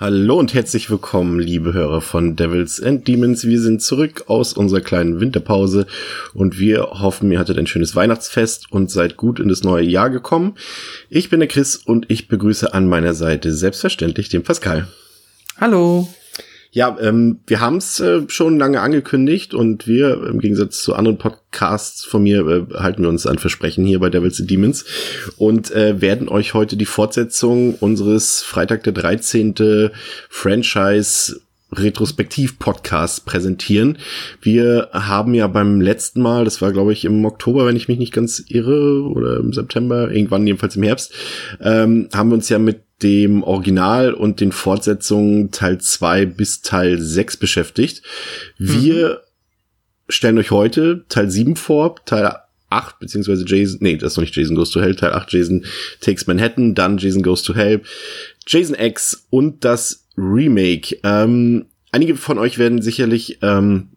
Hallo und herzlich willkommen, liebe Hörer von Devils and Demons. Wir sind zurück aus unserer kleinen Winterpause und wir hoffen, ihr hattet ein schönes Weihnachtsfest und seid gut in das neue Jahr gekommen. Ich bin der Chris und ich begrüße an meiner Seite selbstverständlich den Pascal. Hallo. Ja, ähm, wir haben es äh, schon lange angekündigt und wir, im Gegensatz zu anderen Podcasts von mir, äh, halten wir uns an Versprechen hier bei Devils and Demons und äh, werden euch heute die Fortsetzung unseres Freitag der 13. Franchise Retrospektiv-Podcast präsentieren. Wir haben ja beim letzten Mal, das war glaube ich im Oktober, wenn ich mich nicht ganz irre, oder im September, irgendwann jedenfalls im Herbst, ähm, haben wir uns ja mit dem Original und den Fortsetzungen Teil 2 bis Teil 6 beschäftigt. Wir mhm. stellen euch heute Teil 7 vor, Teil 8, beziehungsweise Jason, nee, das ist noch nicht Jason Goes to Hell, Teil 8 Jason Takes Manhattan, dann Jason Goes to Hell, Jason X und das Remake. Ähm, einige von euch werden sicherlich ähm,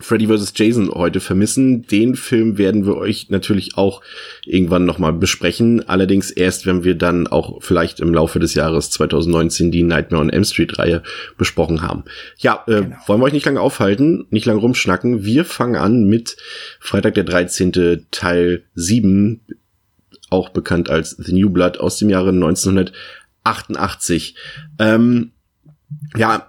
Freddy vs. Jason heute vermissen. Den Film werden wir euch natürlich auch irgendwann nochmal besprechen. Allerdings erst, wenn wir dann auch vielleicht im Laufe des Jahres 2019 die Nightmare on M Street Reihe besprochen haben. Ja, äh, genau. wollen wir euch nicht lange aufhalten, nicht lange rumschnacken. Wir fangen an mit Freitag der 13. Teil 7, auch bekannt als The New Blood aus dem Jahre 1988. Ähm, ja,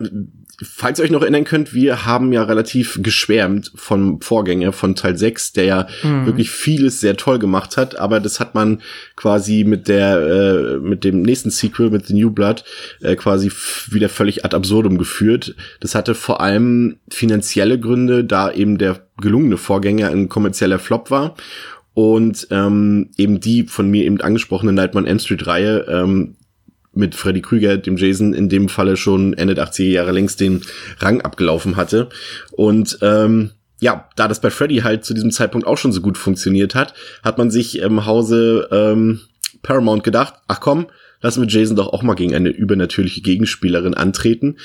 falls ihr euch noch erinnern könnt, wir haben ja relativ geschwärmt vom Vorgänger von Teil 6, der ja mhm. wirklich vieles sehr toll gemacht hat, aber das hat man quasi mit der äh, mit dem nächsten Sequel mit The New Blood äh, quasi wieder völlig ad absurdum geführt. Das hatte vor allem finanzielle Gründe, da eben der gelungene Vorgänger ein kommerzieller Flop war und ähm, eben die von mir eben angesprochene Nightmare on M Street Reihe ähm, mit Freddy Krüger, dem Jason, in dem Falle schon Ende der 80er Jahre längst den Rang abgelaufen hatte. Und ähm, ja, da das bei Freddy halt zu diesem Zeitpunkt auch schon so gut funktioniert hat, hat man sich im Hause ähm, Paramount gedacht, ach komm, lassen wir Jason doch auch mal gegen eine übernatürliche Gegenspielerin antreten.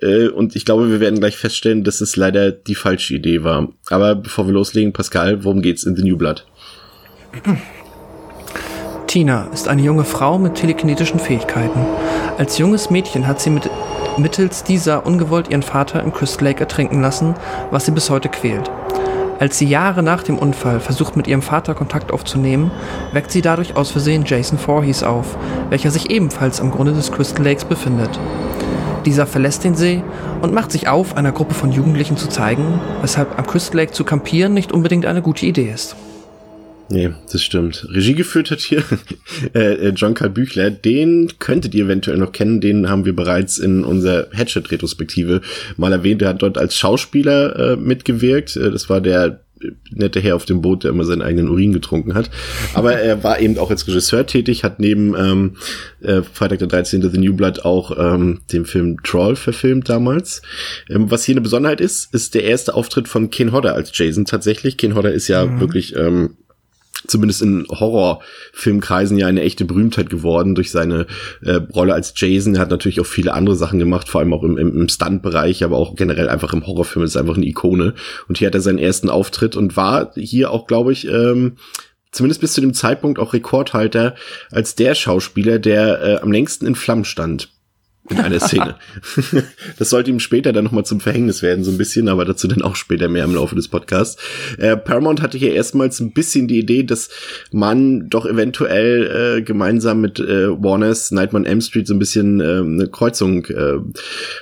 Äh, und ich glaube, wir werden gleich feststellen, dass es leider die falsche Idee war. Aber bevor wir loslegen, Pascal, worum geht's in The New Blood? Tina ist eine junge Frau mit telekinetischen Fähigkeiten. Als junges Mädchen hat sie mit, mittels dieser ungewollt ihren Vater im Crystal Lake ertrinken lassen, was sie bis heute quält. Als sie Jahre nach dem Unfall versucht, mit ihrem Vater Kontakt aufzunehmen, weckt sie dadurch aus Versehen Jason Voorhees auf, welcher sich ebenfalls am Grunde des Crystal Lakes befindet. Dieser verlässt den See und macht sich auf, einer Gruppe von Jugendlichen zu zeigen, weshalb am Crystal Lake zu kampieren nicht unbedingt eine gute Idee ist. Nee, das stimmt. Regie geführt hat hier äh, John Karl Büchler. Den könntet ihr eventuell noch kennen. Den haben wir bereits in unserer Headshot-Retrospektive mal erwähnt. Er hat dort als Schauspieler äh, mitgewirkt. Äh, das war der nette Herr auf dem Boot, der immer seinen eigenen Urin getrunken hat. Aber er war eben auch als Regisseur tätig, hat neben ähm, äh, Freitag der 13. The New Blood auch ähm, den Film Troll verfilmt damals. Ähm, was hier eine Besonderheit ist, ist der erste Auftritt von Ken Hodder als Jason tatsächlich. Ken Hodder ist ja mhm. wirklich ähm, zumindest in Horrorfilmkreisen ja eine echte Berühmtheit geworden durch seine äh, Rolle als Jason. Er hat natürlich auch viele andere Sachen gemacht, vor allem auch im, im, im Stunt-Bereich, aber auch generell einfach im Horrorfilm ist einfach eine Ikone. Und hier hat er seinen ersten Auftritt und war hier auch, glaube ich, ähm, zumindest bis zu dem Zeitpunkt auch Rekordhalter als der Schauspieler, der äh, am längsten in Flammen stand in einer Szene. das sollte ihm später dann nochmal zum Verhängnis werden, so ein bisschen, aber dazu dann auch später mehr im Laufe des Podcasts. Äh, Paramount hatte hier erstmals ein bisschen die Idee, dass man doch eventuell äh, gemeinsam mit äh, Warners Nightmare on M Street so ein bisschen äh, eine Kreuzung äh,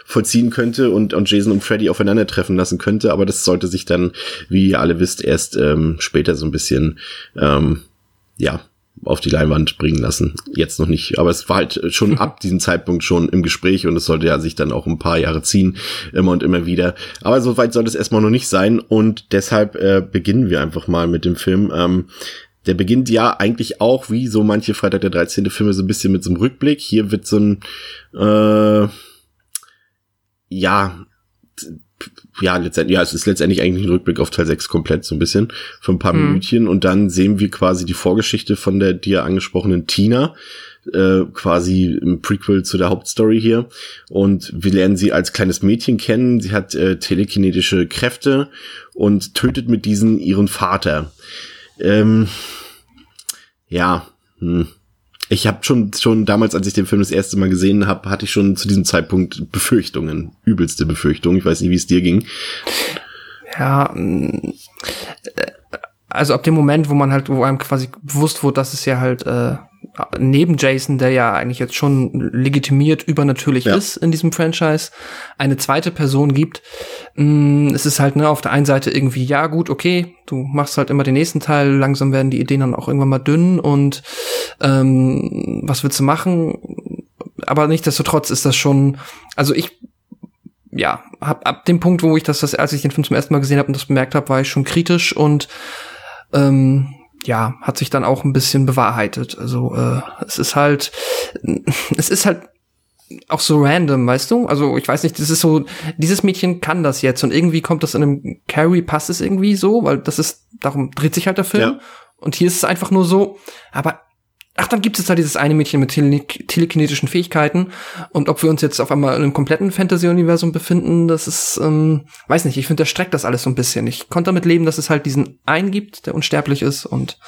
vollziehen könnte und, und Jason und Freddy aufeinandertreffen lassen könnte, aber das sollte sich dann, wie ihr alle wisst, erst ähm, später so ein bisschen ähm, ja, auf die Leinwand bringen lassen. Jetzt noch nicht, aber es war halt schon ab diesem Zeitpunkt schon im Gespräch und es sollte ja sich dann auch ein paar Jahre ziehen, immer und immer wieder. Aber so weit soll es erstmal noch nicht sein und deshalb äh, beginnen wir einfach mal mit dem Film. Ähm, der beginnt ja eigentlich auch, wie so manche Freitag der 13. Filme, so ein bisschen mit so einem Rückblick. Hier wird so ein, äh, ja, ja, letztendlich, ja, es ist letztendlich eigentlich ein Rückblick auf Teil 6 komplett, so ein bisschen, für ein paar mhm. Minütchen. Und dann sehen wir quasi die Vorgeschichte von der dir angesprochenen Tina, äh, quasi im Prequel zu der Hauptstory hier. Und wir lernen sie als kleines Mädchen kennen. Sie hat äh, telekinetische Kräfte und tötet mit diesen ihren Vater. Ähm, ja, hm. Ich habe schon schon damals, als ich den Film das erste Mal gesehen habe, hatte ich schon zu diesem Zeitpunkt Befürchtungen, übelste Befürchtungen. Ich weiß nicht, wie es dir ging. Ja, mm, äh, also ab dem Moment, wo man halt, wo einem quasi bewusst wurde, dass es ja halt äh, neben Jason, der ja eigentlich jetzt schon legitimiert übernatürlich ja. ist in diesem Franchise, eine zweite Person gibt. Mm, es ist halt ne, auf der einen Seite irgendwie, ja gut, okay, du machst halt immer den nächsten Teil, langsam werden die Ideen dann auch irgendwann mal dünn und ähm, was willst du machen? Aber nichtsdestotrotz ist das schon, also ich ja, hab ab dem Punkt, wo ich das, das als ich den Film zum ersten Mal gesehen habe und das bemerkt habe, war ich schon kritisch und ähm, ja, hat sich dann auch ein bisschen bewahrheitet. Also äh, es ist halt, es ist halt auch so random, weißt du? Also ich weiß nicht, das ist so, dieses Mädchen kann das jetzt und irgendwie kommt das in einem Carrie, passt es irgendwie so, weil das ist, darum dreht sich halt der Film. Ja. Und hier ist es einfach nur so, aber Ach, dann gibt es da dieses eine Mädchen mit tele telekinetischen Fähigkeiten. Und ob wir uns jetzt auf einmal in einem kompletten Fantasy-Universum befinden, das ist, ähm, weiß nicht, ich finde, der streckt das alles so ein bisschen. Ich konnte damit leben, dass es halt diesen einen gibt, der unsterblich ist und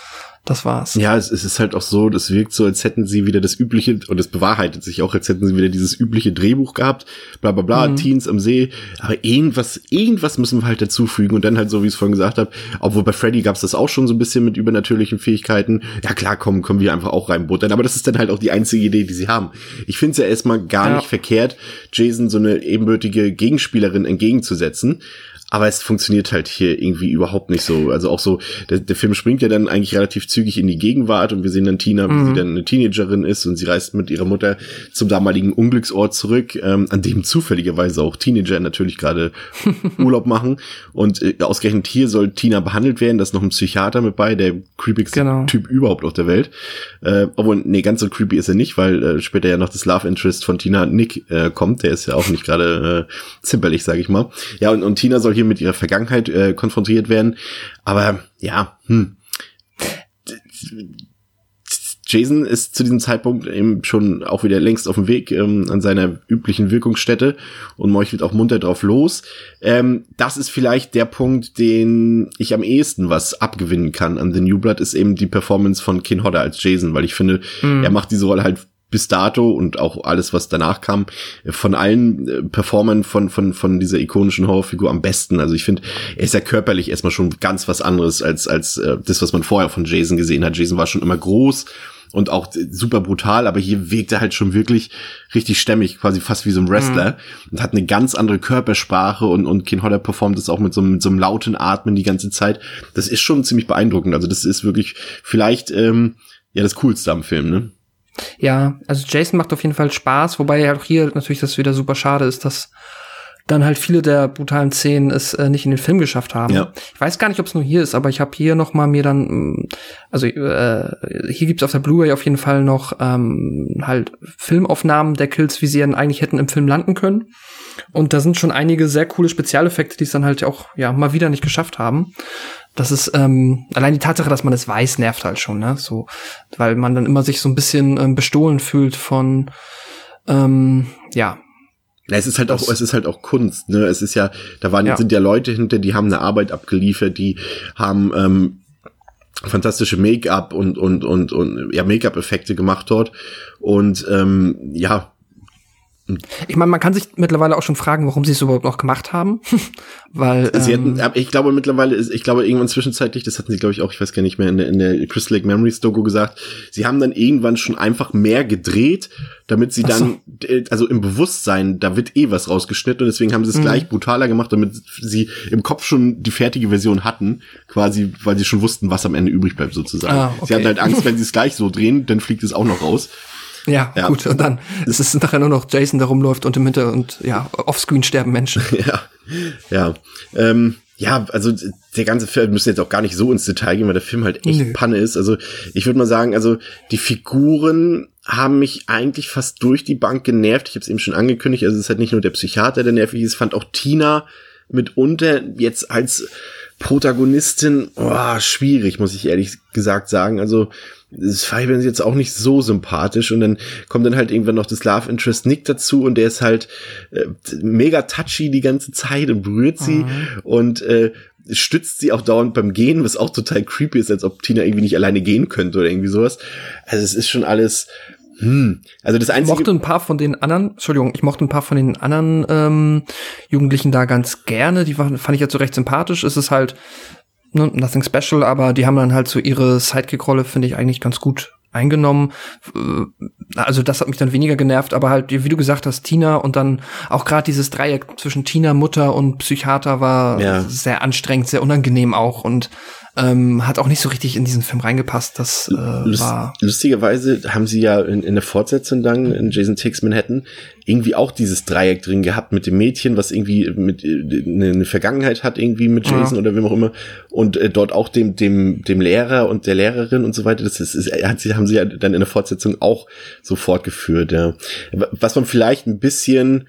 das war's. Ja, es, es ist halt auch so, das wirkt so, als hätten sie wieder das übliche, und es bewahrheitet sich auch, als hätten sie wieder dieses übliche Drehbuch gehabt, bla bla bla, mhm. Teens am See, aber irgendwas, irgendwas müssen wir halt dazufügen und dann halt so, wie ich es vorhin gesagt habe, obwohl bei Freddy gab's das auch schon so ein bisschen mit übernatürlichen Fähigkeiten, ja klar, kommen, können wir einfach auch reinbuttern, aber das ist dann halt auch die einzige Idee, die sie haben. Ich finde es ja erstmal gar ja. nicht verkehrt, Jason so eine ebenbürtige Gegenspielerin entgegenzusetzen, aber es funktioniert halt hier irgendwie überhaupt nicht so. Also auch so, der, der Film springt ja dann eigentlich relativ zügig in die Gegenwart und wir sehen dann Tina, wie mhm. sie dann eine Teenagerin ist und sie reist mit ihrer Mutter zum damaligen Unglücksort zurück, ähm, an dem zufälligerweise auch Teenager natürlich gerade Urlaub machen. Und äh, ausgerechnet hier soll Tina behandelt werden. Da ist noch ein Psychiater mit bei, der creepigste genau. Typ überhaupt auf der Welt. Äh, obwohl, nee, ganz so creepy ist er nicht, weil äh, später ja noch das Love Interest von Tina Nick äh, kommt. Der ist ja auch nicht gerade äh, zimperlich, sag ich mal. Ja, und, und Tina soll hier mit ihrer Vergangenheit äh, konfrontiert werden. Aber ja, hm. Jason ist zu diesem Zeitpunkt eben schon auch wieder längst auf dem Weg ähm, an seiner üblichen Wirkungsstätte und meuchelt auch munter drauf los. Ähm, das ist vielleicht der Punkt, den ich am ehesten was abgewinnen kann an The New Blood, ist eben die Performance von Kin Hodder als Jason, weil ich finde, mhm. er macht diese Rolle halt bis dato und auch alles, was danach kam, von allen äh, Performern von, von, von dieser ikonischen Horrorfigur am besten. Also ich finde, er ist ja körperlich erstmal schon ganz was anderes als, als äh, das, was man vorher von Jason gesehen hat. Jason war schon immer groß und auch super brutal, aber hier wirkt er halt schon wirklich richtig stämmig, quasi fast wie so ein Wrestler mhm. und hat eine ganz andere Körpersprache und, und Ken Hodder performt das auch mit so, mit so einem lauten Atmen die ganze Zeit. Das ist schon ziemlich beeindruckend. Also das ist wirklich vielleicht ähm, ja das Coolste am Film, ne? Ja, also Jason macht auf jeden Fall Spaß, wobei ja auch hier natürlich das wieder super schade ist, dass dann halt viele der brutalen Szenen es äh, nicht in den Film geschafft haben. Ja. Ich weiß gar nicht, ob es nur hier ist, aber ich habe hier noch mal mir dann, mm, also äh, hier gibt's auf der Blu-ray auf jeden Fall noch ähm, halt Filmaufnahmen der Kills, wie sie dann eigentlich hätten im Film landen können. Und da sind schon einige sehr coole Spezialeffekte, die es dann halt auch ja mal wieder nicht geschafft haben. Das ist ähm, allein die Tatsache, dass man es weiß, nervt halt schon, ne? So, weil man dann immer sich so ein bisschen ähm, bestohlen fühlt von ähm, ja. ja. Es ist halt auch, es ist halt auch Kunst, ne? Es ist ja, da waren, ja. sind ja Leute hinter, die haben eine Arbeit abgeliefert, die haben ähm, fantastische Make-up und und und und ja Make-up-Effekte gemacht dort und ähm, ja ich meine, man kann sich mittlerweile auch schon fragen, warum sie es überhaupt noch gemacht haben, weil sie ähm, hätten, ich glaube mittlerweile ich glaube irgendwann zwischenzeitlich, das hatten sie glaube ich auch, ich weiß gar nicht mehr in der, in der Crystal Lake Memories Doku gesagt, sie haben dann irgendwann schon einfach mehr gedreht, damit sie dann, so. Äh, also im Bewusstsein, da wird eh was rausgeschnitten und deswegen haben sie es mhm. gleich brutaler gemacht, damit sie im Kopf schon die fertige Version hatten, quasi, weil sie schon wussten, was am Ende übrig bleibt sozusagen. Ah, okay. Sie hatten halt Angst, wenn sie es gleich so drehen, dann fliegt es auch noch raus. Ja, ja, gut. Und dann ist es nachher nur noch Jason, der rumläuft und im Hintergrund, ja, offscreen sterben Menschen. ja, ja. Ähm, ja, also der ganze Film, wir müssen jetzt auch gar nicht so ins Detail gehen, weil der Film halt echt Nö. Panne ist. Also ich würde mal sagen, also die Figuren haben mich eigentlich fast durch die Bank genervt. Ich habe es eben schon angekündigt, also es ist halt nicht nur der Psychiater, der nervig ist, fand auch Tina mitunter jetzt als Protagonistin, oh, schwierig, muss ich ehrlich gesagt sagen. Also, das Fabian ist jetzt auch nicht so sympathisch und dann kommt dann halt irgendwann noch das Love Interest Nick dazu und der ist halt äh, mega touchy die ganze Zeit und berührt sie mhm. und äh, stützt sie auch dauernd beim Gehen, was auch total creepy ist, als ob Tina irgendwie nicht alleine gehen könnte oder irgendwie sowas. Also es ist schon alles hm. Also das einzige. Ich mochte ein paar von den anderen, Entschuldigung, ich mochte ein paar von den anderen ähm, Jugendlichen da ganz gerne. Die waren, fand ich jetzt so recht sympathisch. Es ist halt ne, nothing special, aber die haben dann halt so ihre Sidekick-Rolle, finde ich, eigentlich ganz gut eingenommen. Äh, also das hat mich dann weniger genervt, aber halt, wie du gesagt hast, Tina und dann auch gerade dieses Dreieck zwischen Tina, Mutter und Psychiater war ja. sehr anstrengend, sehr unangenehm auch und ähm, hat auch nicht so richtig in diesen Film reingepasst. Das äh, Lust, war lustigerweise haben sie ja in, in der Fortsetzung dann in Jason Takes Manhattan irgendwie auch dieses Dreieck drin gehabt mit dem Mädchen, was irgendwie mit eine, eine Vergangenheit hat irgendwie mit Jason ja. oder wem auch immer und äh, dort auch dem dem dem Lehrer und der Lehrerin und so weiter. Das ist, ist hat sie haben sie ja dann in der Fortsetzung auch so fortgeführt. Ja. Was man vielleicht ein bisschen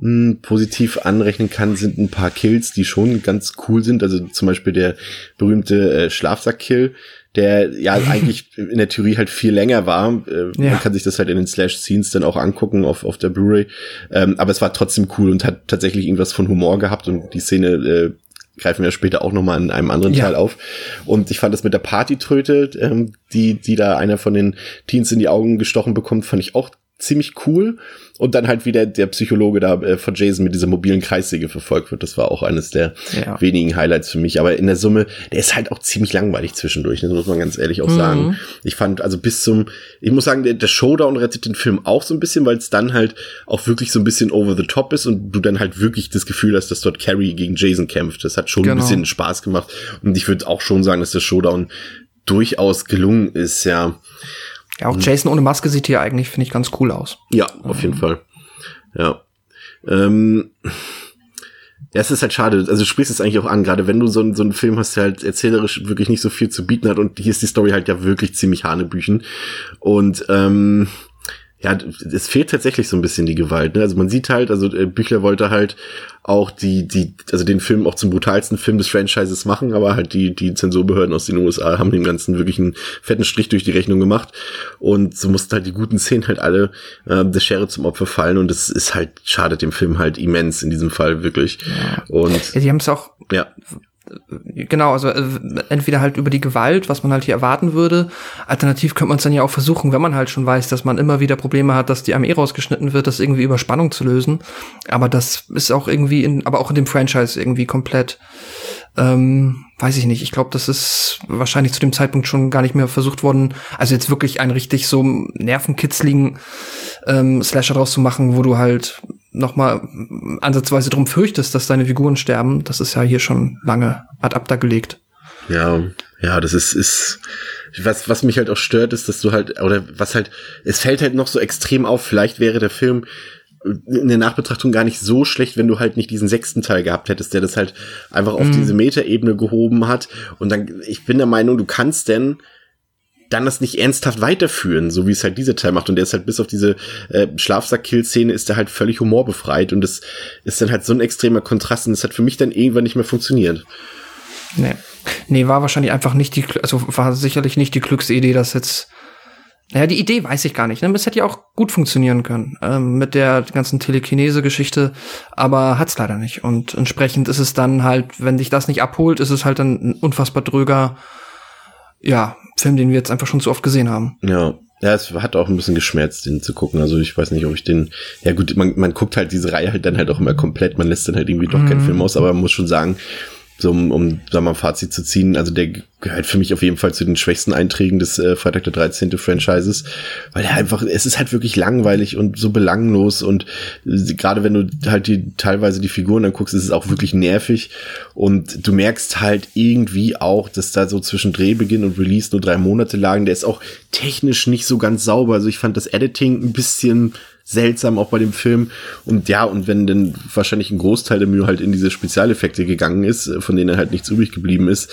hm, positiv anrechnen kann, sind ein paar Kills, die schon ganz cool sind. Also zum Beispiel der berühmte äh, Schlafsack-Kill, der ja eigentlich in der Theorie halt viel länger war. Äh, ja. Man kann sich das halt in den Slash-Scenes dann auch angucken auf, auf der Blu-ray. Ähm, aber es war trotzdem cool und hat tatsächlich irgendwas von Humor gehabt und die Szene äh, greifen wir später auch nochmal in einem anderen ja. Teil auf. Und ich fand das mit der Partytröte, ähm, die, die da einer von den Teens in die Augen gestochen bekommt, fand ich auch ziemlich cool. Und dann halt wieder der Psychologe da äh, von Jason mit dieser mobilen Kreissäge verfolgt wird. Das war auch eines der ja. wenigen Highlights für mich. Aber in der Summe, der ist halt auch ziemlich langweilig zwischendurch, das muss man ganz ehrlich auch mhm. sagen. Ich fand, also bis zum, ich muss sagen, der, der Showdown rettet den Film auch so ein bisschen, weil es dann halt auch wirklich so ein bisschen over the top ist und du dann halt wirklich das Gefühl hast, dass dort Carrie gegen Jason kämpft. Das hat schon genau. ein bisschen Spaß gemacht. Und ich würde auch schon sagen, dass der Showdown durchaus gelungen ist, ja. Ja, auch Jason ohne Maske sieht hier eigentlich, finde ich, ganz cool aus. Ja, auf jeden Fall. Ja. Ähm, ja, es ist halt schade. Also du sprichst es eigentlich auch an, gerade wenn du so, so einen Film hast, der halt erzählerisch wirklich nicht so viel zu bieten hat und hier ist die Story halt ja wirklich ziemlich hanebüchen. Und ähm, ja, es fehlt tatsächlich so ein bisschen die Gewalt. Ne? Also man sieht halt, also äh, Büchler wollte halt auch die, die, also den Film auch zum brutalsten Film des Franchises machen, aber halt die, die Zensurbehörden aus den USA haben dem Ganzen wirklich einen fetten Strich durch die Rechnung gemacht. Und so mussten halt die guten Szenen halt alle äh, der Schere zum Opfer fallen und das ist halt, schadet dem Film halt immens in diesem Fall wirklich. Ja. Und ja, die haben es auch ja genau, also äh, entweder halt über die Gewalt, was man halt hier erwarten würde. Alternativ könnte man es dann ja auch versuchen, wenn man halt schon weiß, dass man immer wieder Probleme hat, dass die Armee rausgeschnitten wird, das irgendwie über Spannung zu lösen. Aber das ist auch irgendwie in, aber auch in dem Franchise irgendwie komplett, ähm, weiß ich nicht. Ich glaube, das ist wahrscheinlich zu dem Zeitpunkt schon gar nicht mehr versucht worden. Also jetzt wirklich ein richtig so nervenkitzligen ähm, Slasher draus zu machen, wo du halt noch mal ansatzweise drum fürchtest, dass deine Figuren sterben, das ist ja hier schon lange ad acta gelegt. Ja, ja, das ist, ist, was, was mich halt auch stört, ist, dass du halt, oder was halt, es fällt halt noch so extrem auf, vielleicht wäre der Film in der Nachbetrachtung gar nicht so schlecht, wenn du halt nicht diesen sechsten Teil gehabt hättest, der das halt einfach auf mm. diese Metaebene gehoben hat. Und dann, ich bin der Meinung, du kannst denn dann das nicht ernsthaft weiterführen, so wie es halt dieser Teil macht. Und der ist halt bis auf diese äh, Schlafsack-Kill-Szene ist der halt völlig humorbefreit und das ist dann halt so ein extremer Kontrast und das hat für mich dann irgendwann nicht mehr funktioniert. Nee. Nee, war wahrscheinlich einfach nicht die, also war sicherlich nicht die Glücksidee, dass jetzt naja, die Idee weiß ich gar nicht. Ne? Das hätte ja auch gut funktionieren können ähm, mit der ganzen Telekinese-Geschichte, aber hat's leider nicht. Und entsprechend ist es dann halt, wenn dich das nicht abholt, ist es halt dann ein unfassbar dröger, ja, Film, den wir jetzt einfach schon zu oft gesehen haben. Ja. Ja, es hat auch ein bisschen geschmerzt, den zu gucken. Also ich weiß nicht, ob ich den. Ja gut, man, man guckt halt diese Reihe halt dann halt auch immer komplett. Man lässt dann halt irgendwie doch mhm. keinen Film aus, aber man muss schon sagen, so um, um sagen wir mal, Fazit zu ziehen, also der gehört für mich auf jeden Fall zu den schwächsten Einträgen des äh, Freitag der 13. Franchises, weil er einfach, es ist halt wirklich langweilig und so belanglos und äh, gerade wenn du halt die teilweise die Figuren anguckst, ist es auch wirklich nervig. Und du merkst halt irgendwie auch, dass da so zwischen Drehbeginn und Release nur drei Monate lagen, der ist auch technisch nicht so ganz sauber, also ich fand das Editing ein bisschen seltsam auch bei dem Film. Und ja, und wenn dann wahrscheinlich ein Großteil der Mühe halt in diese Spezialeffekte gegangen ist, von denen halt nichts übrig geblieben ist,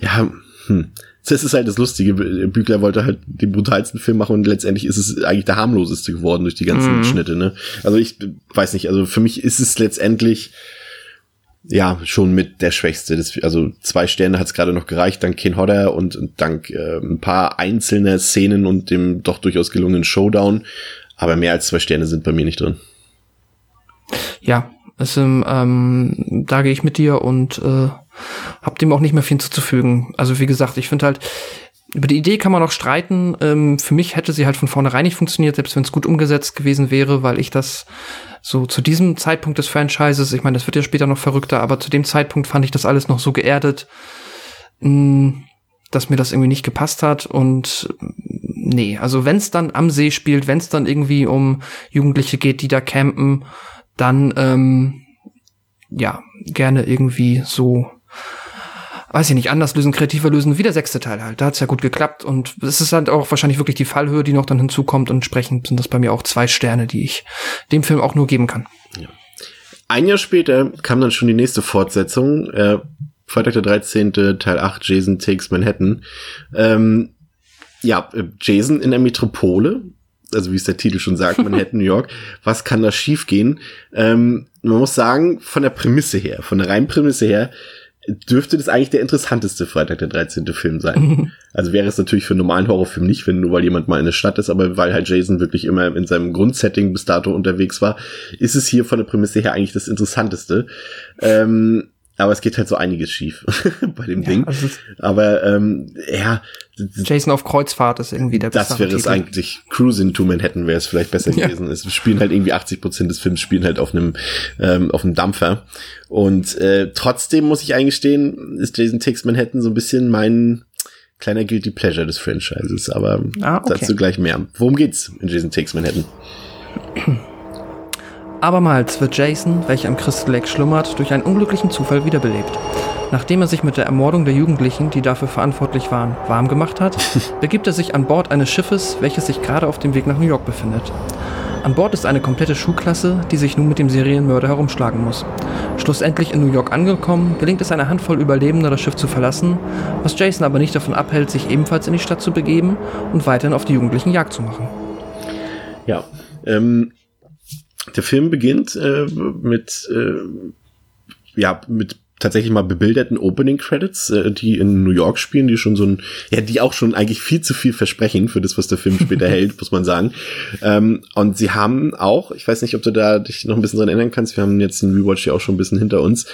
ja, hm. Das ist halt das Lustige. Bügler wollte halt den brutalsten Film machen und letztendlich ist es eigentlich der harmloseste geworden durch die ganzen mhm. Schnitte, ne? Also ich weiß nicht, also für mich ist es letztendlich ja, schon mit der Schwächste. Das, also zwei Sterne hat es gerade noch gereicht, dank Ken Hodder und, und dank äh, ein paar einzelner Szenen und dem doch durchaus gelungenen Showdown. Aber mehr als zwei Sterne sind bei mir nicht drin. Ja, also, ähm, da gehe ich mit dir und äh, hab dem auch nicht mehr viel hinzuzufügen. Also wie gesagt, ich finde halt, über die Idee kann man auch streiten. Ähm, für mich hätte sie halt von vornherein nicht funktioniert, selbst wenn es gut umgesetzt gewesen wäre, weil ich das so zu diesem Zeitpunkt des Franchises, ich meine, das wird ja später noch verrückter, aber zu dem Zeitpunkt fand ich das alles noch so geerdet, mh, mm, dass mir das irgendwie nicht gepasst hat. Und nee, also wenn es dann am See spielt, wenn es dann irgendwie um Jugendliche geht, die da campen, dann ähm, ja, gerne irgendwie so weiß ich nicht, anders lösen, kreativer lösen, wie der sechste Teil halt. Da hat's ja gut geklappt und es ist halt auch wahrscheinlich wirklich die Fallhöhe, die noch dann hinzukommt und entsprechend sind das bei mir auch zwei Sterne, die ich dem Film auch nur geben kann. Ja. Ein Jahr später kam dann schon die nächste Fortsetzung, äh, Freitag der 13. Teil 8, Jason Takes Manhattan. Ähm, ja, äh, Jason in der Metropole, also wie es der Titel schon sagt, Manhattan, New York. Was kann da schiefgehen? Ähm, man muss sagen, von der Prämisse her, von der reinen Prämisse her, dürfte das eigentlich der interessanteste Freitag der 13. Film sein. also wäre es natürlich für einen normalen Horrorfilm nicht, wenn nur weil jemand mal in der Stadt ist, aber weil halt Jason wirklich immer in seinem Grundsetting bis dato unterwegs war, ist es hier von der Prämisse her eigentlich das interessanteste. Ähm, aber es geht halt so einiges schief bei dem ja, Ding. Also aber ähm, ja. Jason auf Kreuzfahrt ist irgendwie der Das wäre es eigentlich. Cruising to Manhattan wäre es vielleicht besser gewesen. Ja. Es spielen halt irgendwie 80 Prozent des Films spielen halt auf einem ähm, auf einem Dampfer. Und äh, trotzdem muss ich eingestehen, ist Jason Takes Manhattan so ein bisschen mein kleiner guilty pleasure des Franchises. Aber ah, okay. dazu gleich mehr. Worum geht's in Jason Takes Manhattan? Abermals wird Jason, welcher im Crystal Lake schlummert, durch einen unglücklichen Zufall wiederbelebt. Nachdem er sich mit der Ermordung der Jugendlichen, die dafür verantwortlich waren, warm gemacht hat, begibt er sich an Bord eines Schiffes, welches sich gerade auf dem Weg nach New York befindet. An Bord ist eine komplette Schulklasse, die sich nun mit dem Serienmörder herumschlagen muss. Schlussendlich in New York angekommen, gelingt es einer Handvoll Überlebender, das Schiff zu verlassen, was Jason aber nicht davon abhält, sich ebenfalls in die Stadt zu begeben und weiterhin auf die Jugendlichen Jagd zu machen. Ja, ähm, der Film beginnt äh, mit, äh, ja, mit tatsächlich mal bebilderten Opening Credits, äh, die in New York spielen, die schon so ein, ja, die auch schon eigentlich viel zu viel versprechen für das, was der Film später hält, muss man sagen. Ähm, und sie haben auch, ich weiß nicht, ob du da dich noch ein bisschen dran erinnern kannst, wir haben jetzt den Rewatch ja auch schon ein bisschen hinter uns,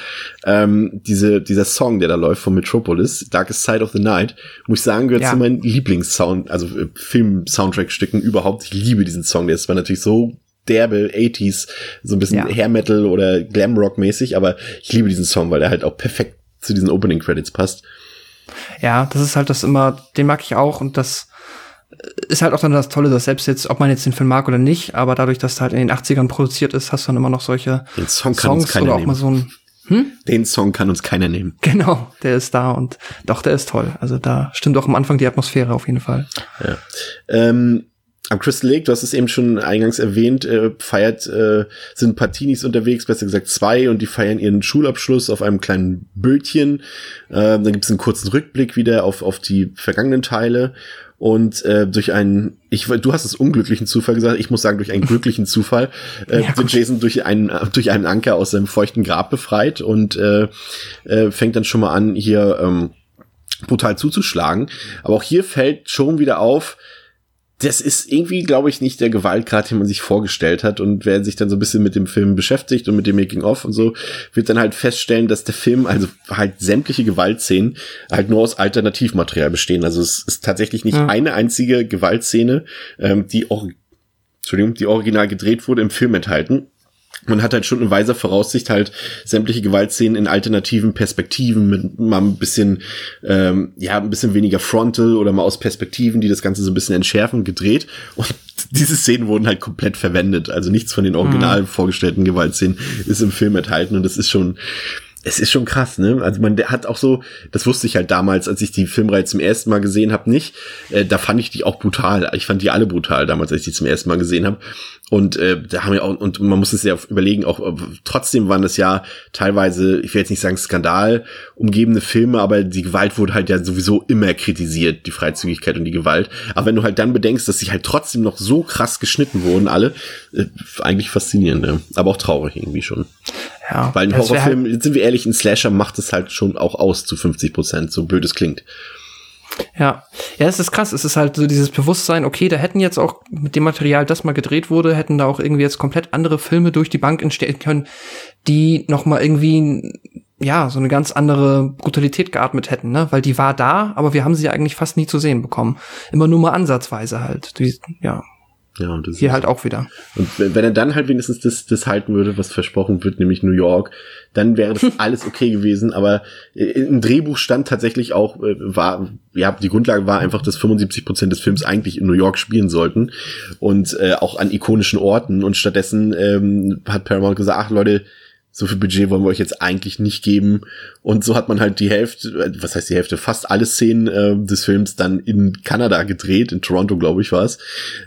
ähm, diese, dieser Song, der da läuft von Metropolis, Darkest Side of the Night, muss ich sagen, gehört ja. zu meinen Lieblingssound, also äh, Film-Soundtrack-Stücken überhaupt. Ich liebe diesen Song, der ist zwar natürlich so derbe 80s, so ein bisschen ja. Hair Metal oder Glam Rock mäßig, aber ich liebe diesen Song, weil er halt auch perfekt zu diesen Opening Credits passt. Ja, das ist halt das immer, den mag ich auch und das ist halt auch dann das Tolle, dass selbst jetzt, ob man jetzt den Film mag oder nicht, aber dadurch, dass er halt in den 80ern produziert ist, hast du dann immer noch solche den Song kann Songs uns keiner oder auch nehmen. mal so ein hm? Den Song kann uns keiner nehmen. Genau, der ist da und doch, der ist toll. Also da stimmt auch am Anfang die Atmosphäre auf jeden Fall. Ja. Ähm, am Crystal Lake, du hast es eben schon eingangs erwähnt, äh, feiert, äh, sind Partinis unterwegs, besser gesagt zwei, und die feiern ihren Schulabschluss auf einem kleinen Bötchen. Äh, dann gibt es einen kurzen Rückblick wieder auf, auf die vergangenen Teile. Und äh, durch einen, ich, du hast es unglücklichen Zufall gesagt, ich muss sagen, durch einen glücklichen Zufall äh, ja, wird Jason durch einen, durch einen Anker aus seinem feuchten Grab befreit und äh, äh, fängt dann schon mal an, hier ähm, brutal zuzuschlagen. Aber auch hier fällt schon wieder auf, das ist irgendwie, glaube ich, nicht der Gewaltgrad, den man sich vorgestellt hat. Und wer sich dann so ein bisschen mit dem Film beschäftigt und mit dem Making-of und so, wird dann halt feststellen, dass der Film, also halt sämtliche Gewaltszenen, halt nur aus Alternativmaterial bestehen. Also es ist tatsächlich nicht ja. eine einzige Gewaltszene, ähm, die auch, Entschuldigung, die original gedreht wurde, im Film enthalten man hat halt schon in weiser Voraussicht halt sämtliche Gewaltszenen in alternativen Perspektiven mit mal ein bisschen, ähm, ja, ein bisschen weniger frontal oder mal aus Perspektiven, die das Ganze so ein bisschen entschärfen, gedreht. Und diese Szenen wurden halt komplett verwendet. Also nichts von den original mhm. vorgestellten Gewaltszenen ist im Film enthalten und das ist schon, es ist schon krass, ne? Also man hat auch so, das wusste ich halt damals, als ich die Filmreihe zum ersten Mal gesehen habe, nicht. Äh, da fand ich die auch brutal. Ich fand die alle brutal damals, als ich die zum ersten Mal gesehen habe. Und äh, da haben wir auch, und man muss es ja überlegen, auch trotzdem waren das ja teilweise, ich will jetzt nicht sagen Skandal, umgebene Filme, aber die Gewalt wurde halt ja sowieso immer kritisiert, die Freizügigkeit und die Gewalt. Aber wenn du halt dann bedenkst, dass sie halt trotzdem noch so krass geschnitten wurden, alle, äh, eigentlich faszinierend, ne? aber auch traurig irgendwie schon. Ja, Weil ein wär Horrorfilm, jetzt sind wir ehrlich, ein Slasher macht es halt schon auch aus zu 50 Prozent, so blöd es klingt. Ja, ja, es ist krass. Es ist halt so dieses Bewusstsein, okay, da hätten jetzt auch mit dem Material, das mal gedreht wurde, hätten da auch irgendwie jetzt komplett andere Filme durch die Bank entstehen können, die noch mal irgendwie ja, so eine ganz andere Brutalität geatmet hätten, ne? Weil die war da, aber wir haben sie eigentlich fast nie zu sehen bekommen. Immer nur mal ansatzweise halt. Die, ja, Ja, und das hier halt auch wieder. Und wenn wenn er dann halt wenigstens das, das halten würde, was versprochen wird, nämlich New York, dann wäre das alles okay gewesen. Aber äh, im Drehbuch stand tatsächlich auch, äh, war, ja, die Grundlage war einfach, dass 75 Prozent des Films eigentlich in New York spielen sollten und äh, auch an ikonischen Orten. Und stattdessen ähm, hat Paramount gesagt, ach Leute, so viel Budget wollen wir euch jetzt eigentlich nicht geben. Und so hat man halt die Hälfte, äh, was heißt die Hälfte, fast alle Szenen äh, des Films dann in Kanada gedreht, in Toronto, glaube ich, war es.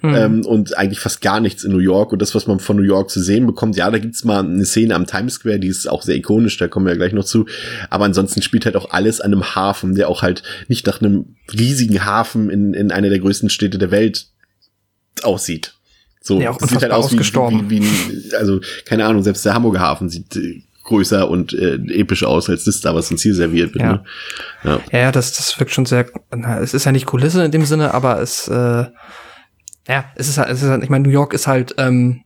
Ähm, und eigentlich fast gar nichts in New York. Und das, was man von New York zu sehen bekommt, ja, da gibt's mal eine Szene am Times Square, die ist auch sehr ikonisch, da kommen wir ja gleich noch zu. Aber ansonsten spielt halt auch alles an einem Hafen, der auch halt nicht nach einem riesigen Hafen in, in einer der größten Städte der Welt aussieht. So, Ja, auch sieht halt aus wie, ausgestorben. wie, wie also keine Ahnung, selbst der Hamburger Hafen sieht äh, größer und äh, episch aus als das da, was uns hier serviert wird. Ja. Ne? Ja. Ja, ja, das, das wirkt schon sehr, na, es ist ja nicht Kulisse in dem Sinne, aber es, äh, ja, es ist halt, es ist halt, ich meine, New York ist halt, ähm,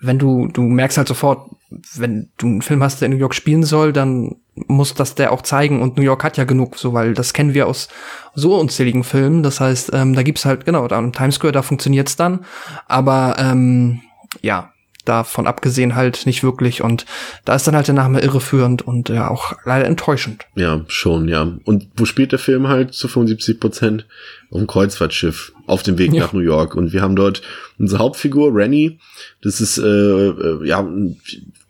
wenn du, du merkst halt sofort, wenn du einen Film hast, der in New York spielen soll, dann muss das der auch zeigen und New York hat ja genug, so, weil das kennen wir aus so unzähligen Filmen, das heißt, ähm, da gibt's halt, genau, da im Times Square, da funktioniert's dann, aber, ähm, ja, davon abgesehen halt nicht wirklich und da ist dann halt der Name irreführend und ja auch leider enttäuschend. Ja, schon, ja. Und wo spielt der Film halt zu 75 Prozent? Auf dem Kreuzfahrtschiff, auf dem Weg Ja. nach New York. Und wir haben dort unsere Hauptfigur, Rennie. Das ist, äh, äh, ja,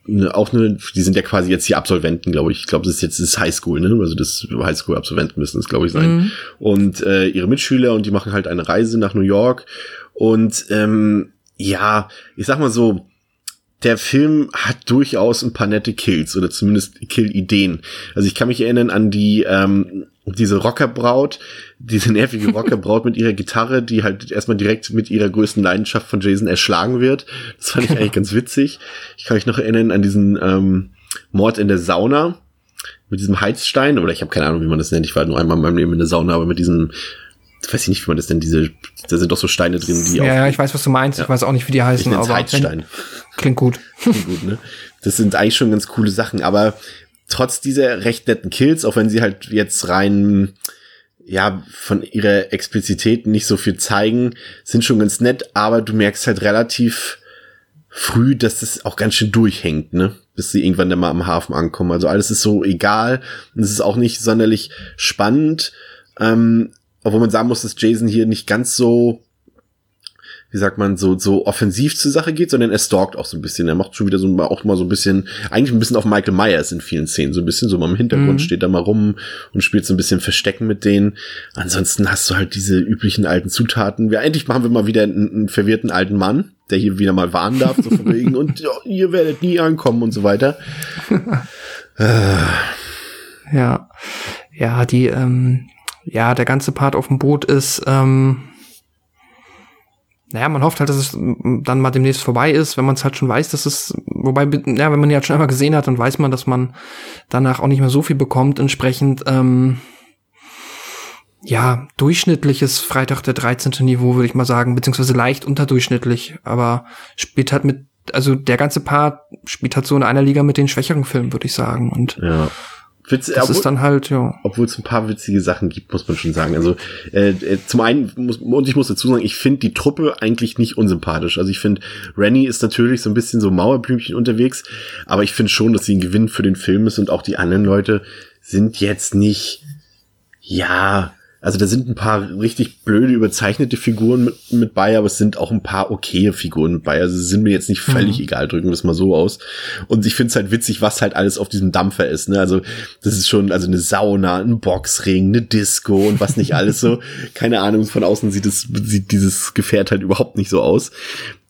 ne, auch eine, die sind ja quasi jetzt die Absolventen, glaube ich. Ich glaube, das ist jetzt das Highschool, ne? Also das Highschool-Absolventen müssen es, glaube ich, sein. Und äh, ihre Mitschüler und die machen halt eine Reise nach New York. Und ähm, ja, ich sag mal so, der Film hat durchaus ein paar nette Kills oder zumindest Kill-Ideen. Also ich kann mich erinnern an die ähm, diese Rockerbraut, diese nervige Rockerbraut mit ihrer Gitarre, die halt erstmal direkt mit ihrer größten Leidenschaft von Jason erschlagen wird. Das fand ich eigentlich ganz witzig. Ich kann mich noch erinnern an diesen ähm, Mord in der Sauna mit diesem Heizstein oder ich habe keine Ahnung, wie man das nennt. Ich war nur einmal in meinem Leben in der Sauna, aber mit diesem weiß ich nicht, wie man das nennt, diese, da sind doch so Steine drin, die Ja, ja, auch, ich weiß, was du meinst. Ich weiß auch nicht, wie die ich heißen, es aber Heizstein. klingt gut. gut, ne? Das sind eigentlich schon ganz coole Sachen, aber trotz dieser recht netten Kills, auch wenn sie halt jetzt rein, ja, von ihrer Explizität nicht so viel zeigen, sind schon ganz nett, aber du merkst halt relativ früh, dass das auch ganz schön durchhängt, ne? Bis sie irgendwann dann mal am Hafen ankommen. Also alles ist so egal und es ist auch nicht sonderlich spannend. Ähm, obwohl man sagen muss, dass Jason hier nicht ganz so wie sagt man, so, so offensiv zur Sache geht, sondern er stalkt auch so ein bisschen. Er macht schon wieder so mal- auch mal so ein bisschen, eigentlich ein bisschen auf Michael Myers in vielen Szenen, so ein bisschen so mal im Hintergrund Mhm. steht da mal rum und spielt so ein bisschen Verstecken mit denen. Ansonsten hast du halt diese üblichen alten Zutaten. Ja, endlich machen wir mal wieder einen, einen verwirrten alten Mann, der hier wieder mal warnen darf, so von wegen, und ja, ihr werdet nie ankommen und so weiter. Ja. Ja, die, ähm, ja, der ganze Part auf dem Boot ist, ähm, naja, man hofft halt, dass es dann mal demnächst vorbei ist, wenn man es halt schon weiß, dass es, wobei, ja, wenn man ihn halt schon einmal gesehen hat, dann weiß man, dass man danach auch nicht mehr so viel bekommt. Entsprechend, ähm, ja, durchschnittliches Freitag der 13. Niveau, würde ich mal sagen, beziehungsweise leicht unterdurchschnittlich, aber spielt halt mit, also der ganze Part spielt halt so in einer Liga mit den schwächeren Filmen, würde ich sagen. Und Ja. Witz, das ist dann halt, ja. obwohl es ein paar witzige Sachen gibt, muss man schon sagen. Also äh, äh, zum einen muss und ich muss dazu sagen, ich finde die Truppe eigentlich nicht unsympathisch. Also ich finde, Rennie ist natürlich so ein bisschen so Mauerblümchen unterwegs, aber ich finde schon, dass sie ein Gewinn für den Film ist und auch die anderen Leute sind jetzt nicht, ja, also da sind ein paar richtig blöde, überzeichnete Figuren mit, mit bei, aber es sind auch ein paar okaye Figuren mit bei. Also sie sind mir jetzt nicht völlig egal, drücken wir es mal so aus. Und ich finde es halt witzig, was halt alles auf diesem Dampfer ist. Ne? Also das ist schon, also eine Sauna, ein Boxring, eine Disco und was nicht alles so. Keine Ahnung, von außen sieht es, sieht dieses Gefährt halt überhaupt nicht so aus.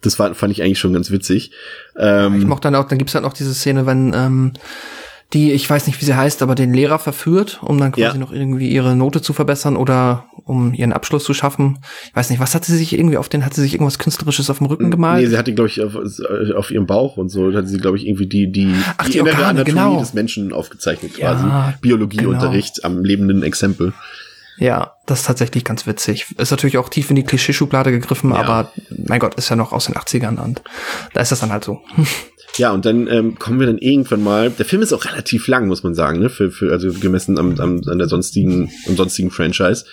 Das war, fand ich eigentlich schon ganz witzig. Ähm, Ich mochte dann auch, dann gibt's halt noch diese Szene, wenn ähm, die, ich weiß nicht, wie sie heißt, aber den Lehrer verführt, um dann quasi Ja. noch irgendwie ihre Note zu verbessern oder um ihren Abschluss zu schaffen. Ich weiß nicht, was hat sie sich irgendwie auf den, hat sie sich irgendwas Künstlerisches auf dem Rücken gemalt? Nee, sie hatte, glaube ich, auf, auf ihrem Bauch und so, hatte sie, glaube ich, irgendwie die, die, Ach, die Organe, Anatomie genau. des Menschen aufgezeichnet Ja, quasi. Biologieunterricht am lebenden Exempel. Ja, das ist tatsächlich ganz witzig. Ist natürlich auch tief in die Klischeeschublade gegriffen, Ja. aber mein Gott, ist ja noch aus den 80ern und da ist das dann halt so. Ja, und dann ähm, kommen wir dann irgendwann mal. Der Film ist auch relativ lang, muss man sagen, ne? Für, für, also gemessen am, am, an der sonstigen, am sonstigen Franchise.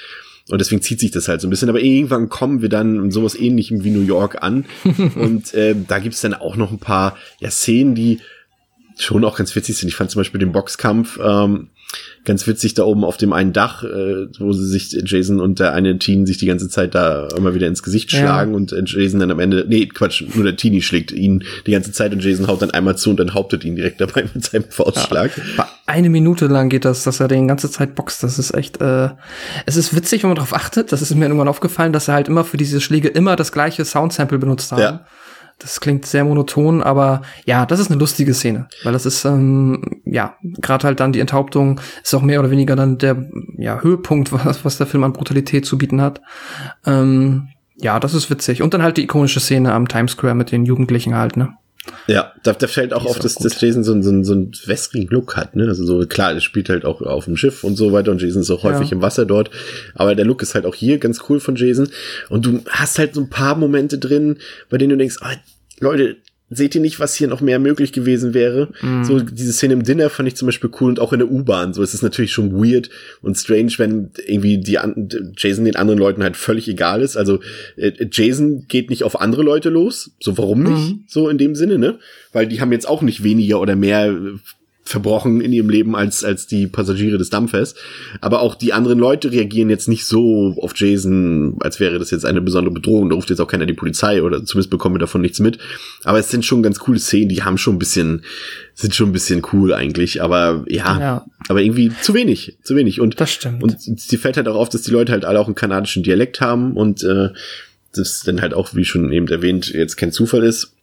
Und deswegen zieht sich das halt so ein bisschen. Aber irgendwann kommen wir dann in sowas ähnlichem wie New York an. und äh, da gibt's dann auch noch ein paar ja, Szenen, die schon auch ganz witzig sind. Ich fand zum Beispiel den Boxkampf ähm, ganz witzig da oben auf dem einen Dach, äh, wo sie sich Jason und der eine Teen sich die ganze Zeit da immer wieder ins Gesicht Ja. schlagen und äh, Jason dann am Ende, nee, Quatsch, nur der Teenie schlägt ihn die ganze Zeit und Jason haut dann einmal zu und dann hauptet ihn direkt dabei mit seinem Faustschlag. War Eine Minute lang geht das, dass er den ganze Zeit boxt. Das ist echt, äh, es ist witzig, wenn man darauf achtet. Das ist mir irgendwann aufgefallen, dass er halt immer für diese Schläge immer das gleiche Soundsample benutzt haben. Ja. Das klingt sehr monoton, aber ja, das ist eine lustige Szene, weil das ist ähm, ja gerade halt dann die Enthauptung ist auch mehr oder weniger dann der ja Höhepunkt, was, was der Film an Brutalität zu bieten hat. Ähm, ja, das ist witzig und dann halt die ikonische Szene am Times Square mit den Jugendlichen halt, ne? Ja, da, da fällt auch auf, dass, dass Jason so, einen- so, einen- so einen wässrigen Look hat. Ne? Also so klar, das spielt halt auch auf dem Schiff und so weiter und Jason ist auch häufig Ja. im Wasser dort. Aber der Look ist halt auch hier ganz cool von Jason. Und du hast halt so ein paar Momente drin, bei denen du denkst, ah, Leute, seht ihr nicht, was hier noch mehr möglich gewesen wäre? Mhm. So diese Szene im Dinner fand ich zum Beispiel cool und auch in der U-Bahn. So es ist natürlich schon weird und strange, wenn irgendwie die an Jason den anderen Leuten halt völlig egal ist. Also äh, Jason geht nicht auf andere Leute los. So warum nicht? Mhm. So in dem Sinne, ne? Weil die haben jetzt auch nicht weniger oder mehr äh, verbrochen in ihrem Leben als, als die Passagiere des Dampfers. Aber auch die anderen Leute reagieren jetzt nicht so auf Jason, als wäre das jetzt eine besondere Bedrohung. Da ruft jetzt auch keiner die Polizei oder zumindest bekommen wir davon nichts mit. Aber es sind schon ganz coole Szenen, die haben schon ein bisschen, sind schon ein bisschen cool eigentlich. Aber ja, Ja. aber irgendwie zu wenig, zu wenig. Und, Das stimmt. und sie fällt halt auch auf, dass die Leute halt alle auch einen kanadischen Dialekt haben und äh, das dann halt auch, wie schon eben erwähnt, jetzt kein Zufall ist.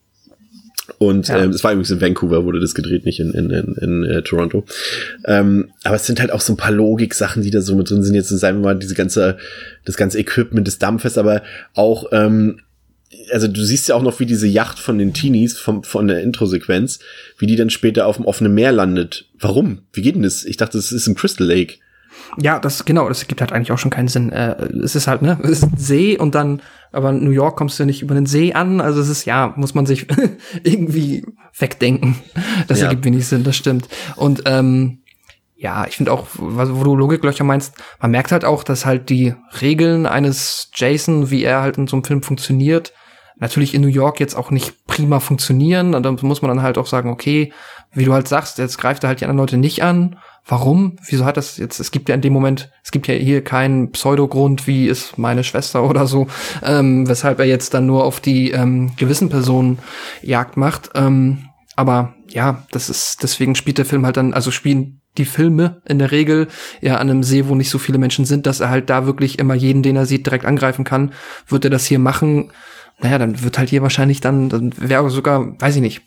Und Ja. ähm, es war übrigens in Vancouver, wurde das gedreht, nicht in, in, in, in äh, Toronto. Ähm, aber es sind halt auch so ein paar Logik-Sachen, die da so mit drin sind. Jetzt sagen wir mal, diese ganze, das ganze Equipment des Dampfers, aber auch, ähm, also du siehst ja auch noch, wie diese Yacht von den Teenies vom, von der Intro-Sequenz, wie die dann später auf dem offenen Meer landet. Warum? Wie geht denn das? Ich dachte, das ist im Crystal Lake. Ja, das genau, das gibt halt eigentlich auch schon keinen Sinn. Äh, es ist halt, ne, es ist ein See und dann, aber in New York kommst du ja nicht über den See an. Also es ist, ja, muss man sich irgendwie wegdenken. Das Ja. ergibt wenig Sinn, das stimmt. Und ähm, ja, ich finde auch, wo du Logiklöcher meinst, man merkt halt auch, dass halt die Regeln eines Jason, wie er halt in so einem Film funktioniert, natürlich in New York jetzt auch nicht prima funktionieren. Und dann muss man dann halt auch sagen, okay, wie du halt sagst, jetzt greift er halt die anderen Leute nicht an. Warum? Wieso hat das jetzt, es gibt ja in dem Moment, es gibt ja hier keinen Pseudogrund, wie ist meine Schwester oder so, ähm, weshalb er jetzt dann nur auf die ähm, gewissen Personen Jagd macht. Ähm, aber ja, das ist, deswegen spielt der Film halt dann, also spielen die Filme in der Regel ja an einem See, wo nicht so viele Menschen sind, dass er halt da wirklich immer jeden, den er sieht, direkt angreifen kann. Wird er das hier machen? Naja, dann wird halt hier wahrscheinlich dann, dann wäre sogar, weiß ich nicht,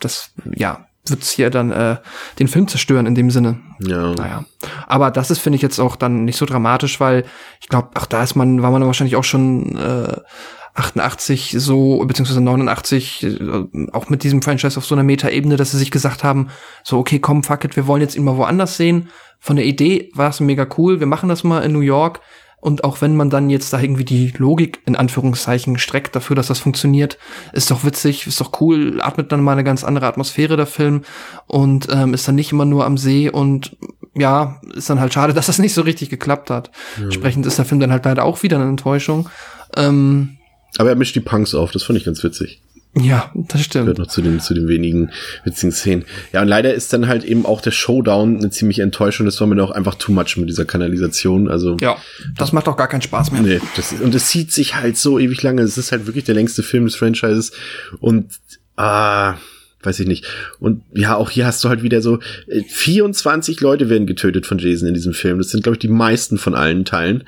das, ja, wird's hier dann äh, den Film zerstören in dem Sinne. Ja. Naja. Aber das ist, finde ich, jetzt auch dann nicht so dramatisch, weil ich glaube, ach, da ist man, war man wahrscheinlich auch schon äh, 88 so, beziehungsweise 89, äh, auch mit diesem Franchise auf so einer Meta-Ebene, dass sie sich gesagt haben, so, okay, komm, fuck it, wir wollen jetzt ihn mal woanders sehen. Von der Idee war es mega cool, wir machen das mal in New York. Und auch wenn man dann jetzt da irgendwie die Logik in Anführungszeichen streckt dafür, dass das funktioniert, ist doch witzig, ist doch cool, atmet dann mal eine ganz andere Atmosphäre der Film und ähm, ist dann nicht immer nur am See und ja, ist dann halt schade, dass das nicht so richtig geklappt hat. Entsprechend ist der Film dann halt leider auch wieder eine Enttäuschung. Ähm, Aber er mischt die Punks auf, das fand ich ganz witzig. Ja, das stimmt. Gehört noch zu den, zu den wenigen witzigen Szenen. Ja, und leider ist dann halt eben auch der Showdown eine ziemliche Enttäuschung. Das war mir doch einfach too much mit dieser Kanalisation. Also, Ja, das macht auch gar keinen Spaß mehr. nee, das, und es zieht sich halt so ewig lange. Es ist halt wirklich der längste Film des Franchises. Und, ah, weiß ich nicht. Und ja, auch hier hast du halt wieder so, äh, 24 Leute werden getötet von Jason in diesem Film. Das sind, glaube ich, die meisten von allen Teilen.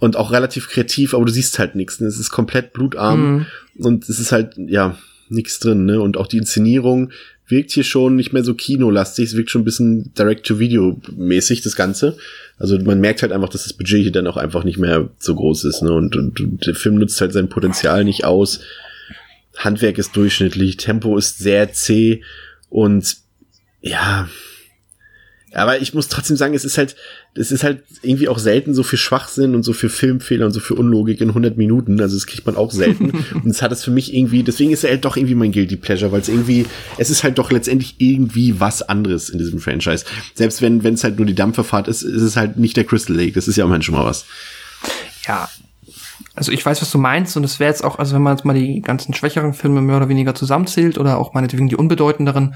Und auch relativ kreativ, aber du siehst halt nichts. Ne? Es ist komplett blutarm. Mhm. Und es ist halt, ja, nichts drin, ne? Und auch die Inszenierung, wirkt hier schon nicht mehr so kinolastig, es wirkt schon ein bisschen Direct-to-Video-mäßig, das Ganze. Also man merkt halt einfach, dass das Budget hier dann auch einfach nicht mehr so groß ist. Ne? Und, und, und der Film nutzt halt sein Potenzial nicht aus. Handwerk ist durchschnittlich, Tempo ist sehr zäh und ja, aber ich muss trotzdem sagen, es ist halt, es ist halt irgendwie auch selten so viel Schwachsinn und so viel Filmfehler und so viel Unlogik in 100 Minuten. Also das kriegt man auch selten. und es hat es für mich irgendwie, deswegen ist er halt doch irgendwie mein Guilty Pleasure, weil es irgendwie, es ist halt doch letztendlich irgendwie was anderes in diesem Franchise. Selbst wenn, wenn es halt nur die Dampferfahrt ist, ist es halt nicht der Crystal Lake. Das ist ja immerhin schon mal was. Ja, also ich weiß, was du meinst, und es wäre jetzt auch, also wenn man jetzt mal die ganzen schwächeren Filme mehr oder weniger zusammenzählt oder auch meinetwegen die unbedeutenderen,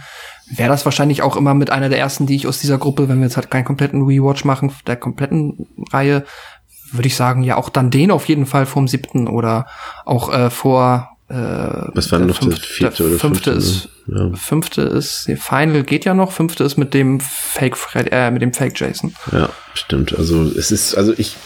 wäre das wahrscheinlich auch immer mit einer der ersten, die ich aus dieser Gruppe, wenn wir jetzt halt keinen kompletten Rewatch machen, der kompletten Reihe, würde ich sagen, ja auch dann den auf jeden Fall vom siebten oder auch äh, vor äh, Was war noch fünfte, der vierte der oder fünfte fünfte? ist Ja. fünfte ist nee, Final geht ja noch, fünfte ist mit dem Fake Fred, äh, mit dem Fake Jason. Ja, stimmt. Also es ist, also ich,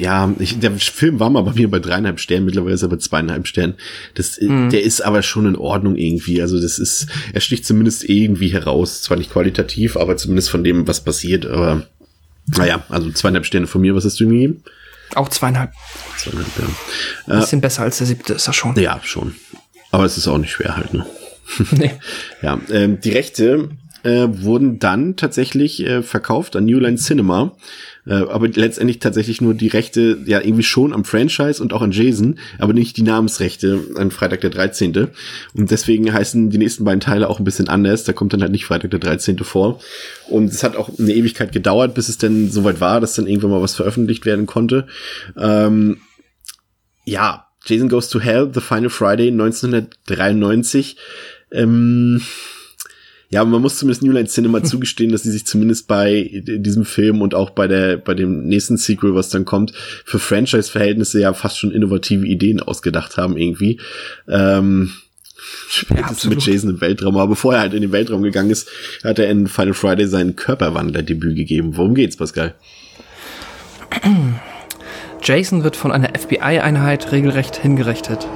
ja, ich, der Film war mal bei mir bei dreieinhalb Sternen, mittlerweile ist er bei zweieinhalb Sternen. Das, der ist aber schon in Ordnung irgendwie. Also das ist, er sticht zumindest irgendwie heraus. Zwar nicht qualitativ, aber zumindest von dem, was passiert. Aber naja, also zweieinhalb Sterne von mir. Was hast du ihm gegeben? Auch zweieinhalb. Zweieinhalb, ja. Bisschen besser als der siebte ist er schon. Ja, schon. Aber es ist auch nicht schwer halt, ne? Nee. Ja, ähm, die Rechte äh, wurden dann tatsächlich äh, verkauft an New Line Cinema, äh, aber letztendlich tatsächlich nur die Rechte, ja irgendwie schon am Franchise und auch an Jason, aber nicht die Namensrechte an Freitag der 13. Und deswegen heißen die nächsten beiden Teile auch ein bisschen anders. Da kommt dann halt nicht Freitag der 13. vor. Und es hat auch eine Ewigkeit gedauert, bis es denn soweit war, dass dann irgendwann mal was veröffentlicht werden konnte. Ähm, ja, Jason Goes to Hell, The Final Friday 1993. Ähm, ja, man muss zumindest New Line Cinema zugestehen, dass sie sich zumindest bei diesem Film und auch bei der, bei dem nächsten Sequel, was dann kommt, für Franchise-Verhältnisse ja fast schon innovative Ideen ausgedacht haben irgendwie. Ähm, spätestens absolut. mit Jason im Weltraum. Aber bevor er halt in den Weltraum gegangen ist, hat er in Final Friday sein Körperwandler-Debüt gegeben. Worum geht's, Pascal? Jason wird von einer FBI-Einheit regelrecht hingerichtet.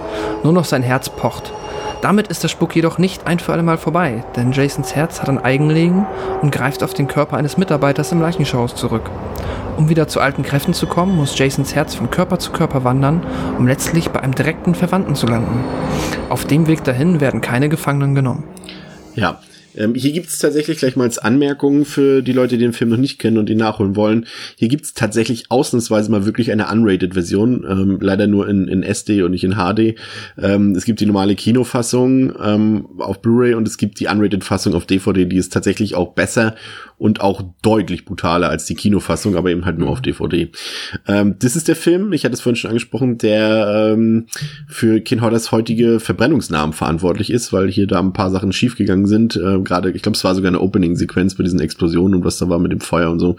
Nur noch sein Herz pocht. Damit ist der Spuk jedoch nicht ein für alle Mal vorbei, denn Jasons Herz hat ein Eigenleben und greift auf den Körper eines Mitarbeiters im Leichenschaus zurück. Um wieder zu alten Kräften zu kommen, muss Jasons Herz von Körper zu Körper wandern, um letztlich bei einem direkten Verwandten zu landen. Auf dem Weg dahin werden keine Gefangenen genommen. Ja, ähm, hier gibt's tatsächlich gleich mal als Anmerkungen für die Leute, die den Film noch nicht kennen und ihn nachholen wollen. Hier gibt's tatsächlich ausnahmsweise mal wirklich eine unrated-Version, ähm, leider nur in, in SD und nicht in HD. Ähm, es gibt die normale Kinofassung ähm, auf Blu-ray und es gibt die unrated-Fassung auf DVD, die ist tatsächlich auch besser und auch deutlich brutaler als die Kinofassung, aber eben halt nur auf DVD. Ähm, das ist der Film, ich hatte es vorhin schon angesprochen, der ähm, für Ken Hodders heutige Verbrennungsnamen verantwortlich ist, weil hier da ein paar Sachen schiefgegangen sind. Äh, Gerade, ich glaube, es war sogar eine Opening-Sequenz bei diesen Explosionen und was da war mit dem Feuer und so.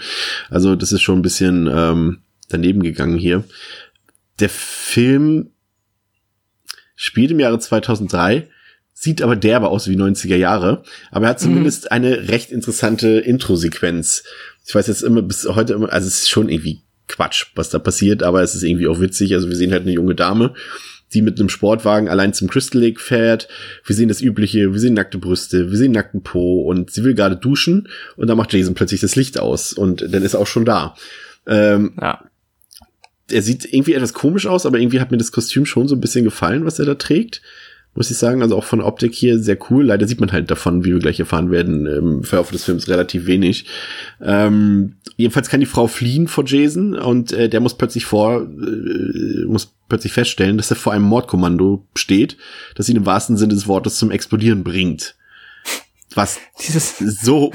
Also das ist schon ein bisschen ähm, daneben gegangen hier. Der Film spielt im Jahre 2003 sieht aber derbe aus wie 90er Jahre, aber er hat zumindest eine recht interessante Intro-Sequenz. Ich weiß jetzt immer bis heute immer, also es ist schon irgendwie Quatsch, was da passiert, aber es ist irgendwie auch witzig. Also wir sehen halt eine junge Dame, die mit einem Sportwagen allein zum Crystal Lake fährt. Wir sehen das übliche, wir sehen nackte Brüste, wir sehen nackten Po und sie will gerade duschen und dann macht Jason plötzlich das Licht aus und dann ist er auch schon da. Ähm, Ja. er sieht irgendwie etwas komisch aus, aber irgendwie hat mir das Kostüm schon so ein bisschen gefallen, was er da trägt. Muss ich sagen, also auch von der Optik hier sehr cool. Leider sieht man halt davon, wie wir gleich erfahren werden, im Verlauf des Films relativ wenig. Ähm, jedenfalls kann die Frau fliehen vor Jason und äh, der muss plötzlich vor, äh, muss plötzlich feststellen, dass er vor einem Mordkommando steht, das ihn im wahrsten Sinne des Wortes zum Explodieren bringt. Was Dieses, so,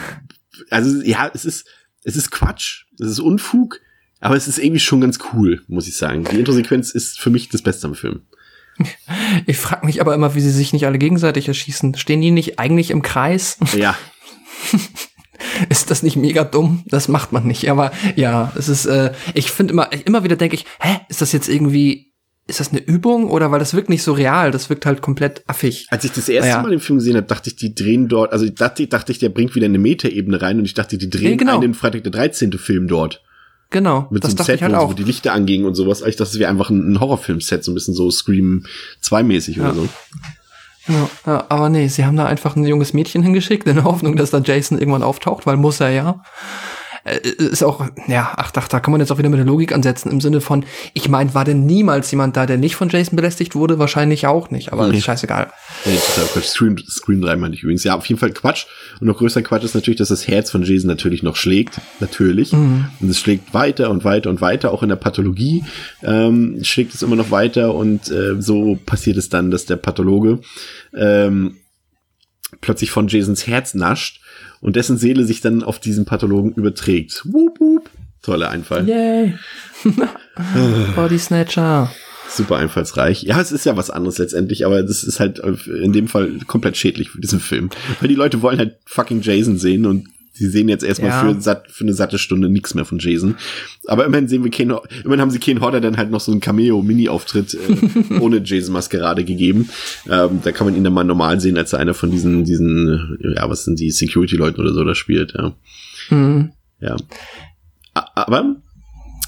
also ja, es ist, es ist Quatsch, es ist Unfug, aber es ist irgendwie schon ganz cool, muss ich sagen. Die Introsequenz ist für mich das Beste am Film. ich frage mich aber immer, wie sie sich nicht alle gegenseitig erschießen. Stehen die nicht eigentlich im Kreis? Ja, Ist das nicht mega dumm? Das macht man nicht. Aber ja, es ist, äh, ich finde immer, immer wieder denke ich, hä, ist das jetzt irgendwie, ist das eine Übung oder weil das wirkt nicht so real? Das wirkt halt komplett affig. als ich das erste Ja. Mal den Film gesehen habe, dachte ich, die drehen dort, also ich dachte, dachte ich, der bringt wieder eine Metaebene rein und ich dachte, die drehen Ja, genau. einen Freitag der 13. Film dort. Genau, Mit das so einem Set, ich halt wo, so, auch. wo die Lichter angingen und sowas. Ich dachte, das wäre einfach ein, ein Horrorfilm-Set, so ein bisschen so Scream 2-mäßig Ja. oder so. Ja, aber nee, sie haben da einfach ein junges Mädchen hingeschickt, in der Hoffnung, dass da Jason irgendwann auftaucht, weil muss er ja. Äh, ist auch, ja, ach, ach, da kann man jetzt auch wieder mit der Logik ansetzen, im Sinne von, ich meine, war denn niemals jemand da, der nicht von Jason belästigt wurde? Wahrscheinlich auch nicht, aber Nee. ist scheißegal. Nee, total Quatsch. Scream, Scream 3 meine ich übrigens. Ja, auf jeden Fall Quatsch. Und noch größer Quatsch ist natürlich, dass das Herz von Jason natürlich noch schlägt. Natürlich. Und es schlägt weiter und weiter und weiter. Auch in der Pathologie ähm, schlägt es immer noch weiter. Und äh, so passiert es dann, dass der Pathologe ähm, plötzlich von Jasons Herz nascht und dessen Seele sich dann auf diesen Pathologen überträgt. Wup, wup. Toller Einfall. Yay. Body Snatcher. Super einfallsreich. Ja, es ist ja was anderes letztendlich, aber das ist halt in dem Fall komplett schädlich für diesen Film. Weil die Leute wollen halt fucking Jason sehen und sie sehen jetzt erstmal Ja. für, satt, für eine satte Stunde nichts mehr von Jason. Aber immerhin sehen wir Ken, immerhin haben sie Ken Hodder dann halt noch so einen Cameo-Mini-Auftritt äh, ohne Jason-Maskerade gegeben. Ähm, da kann man ihn dann mal normal sehen, als er einer von diesen, diesen, ja, was sind die Security-Leuten oder so da spielt, ja. Hm. Ja. Aber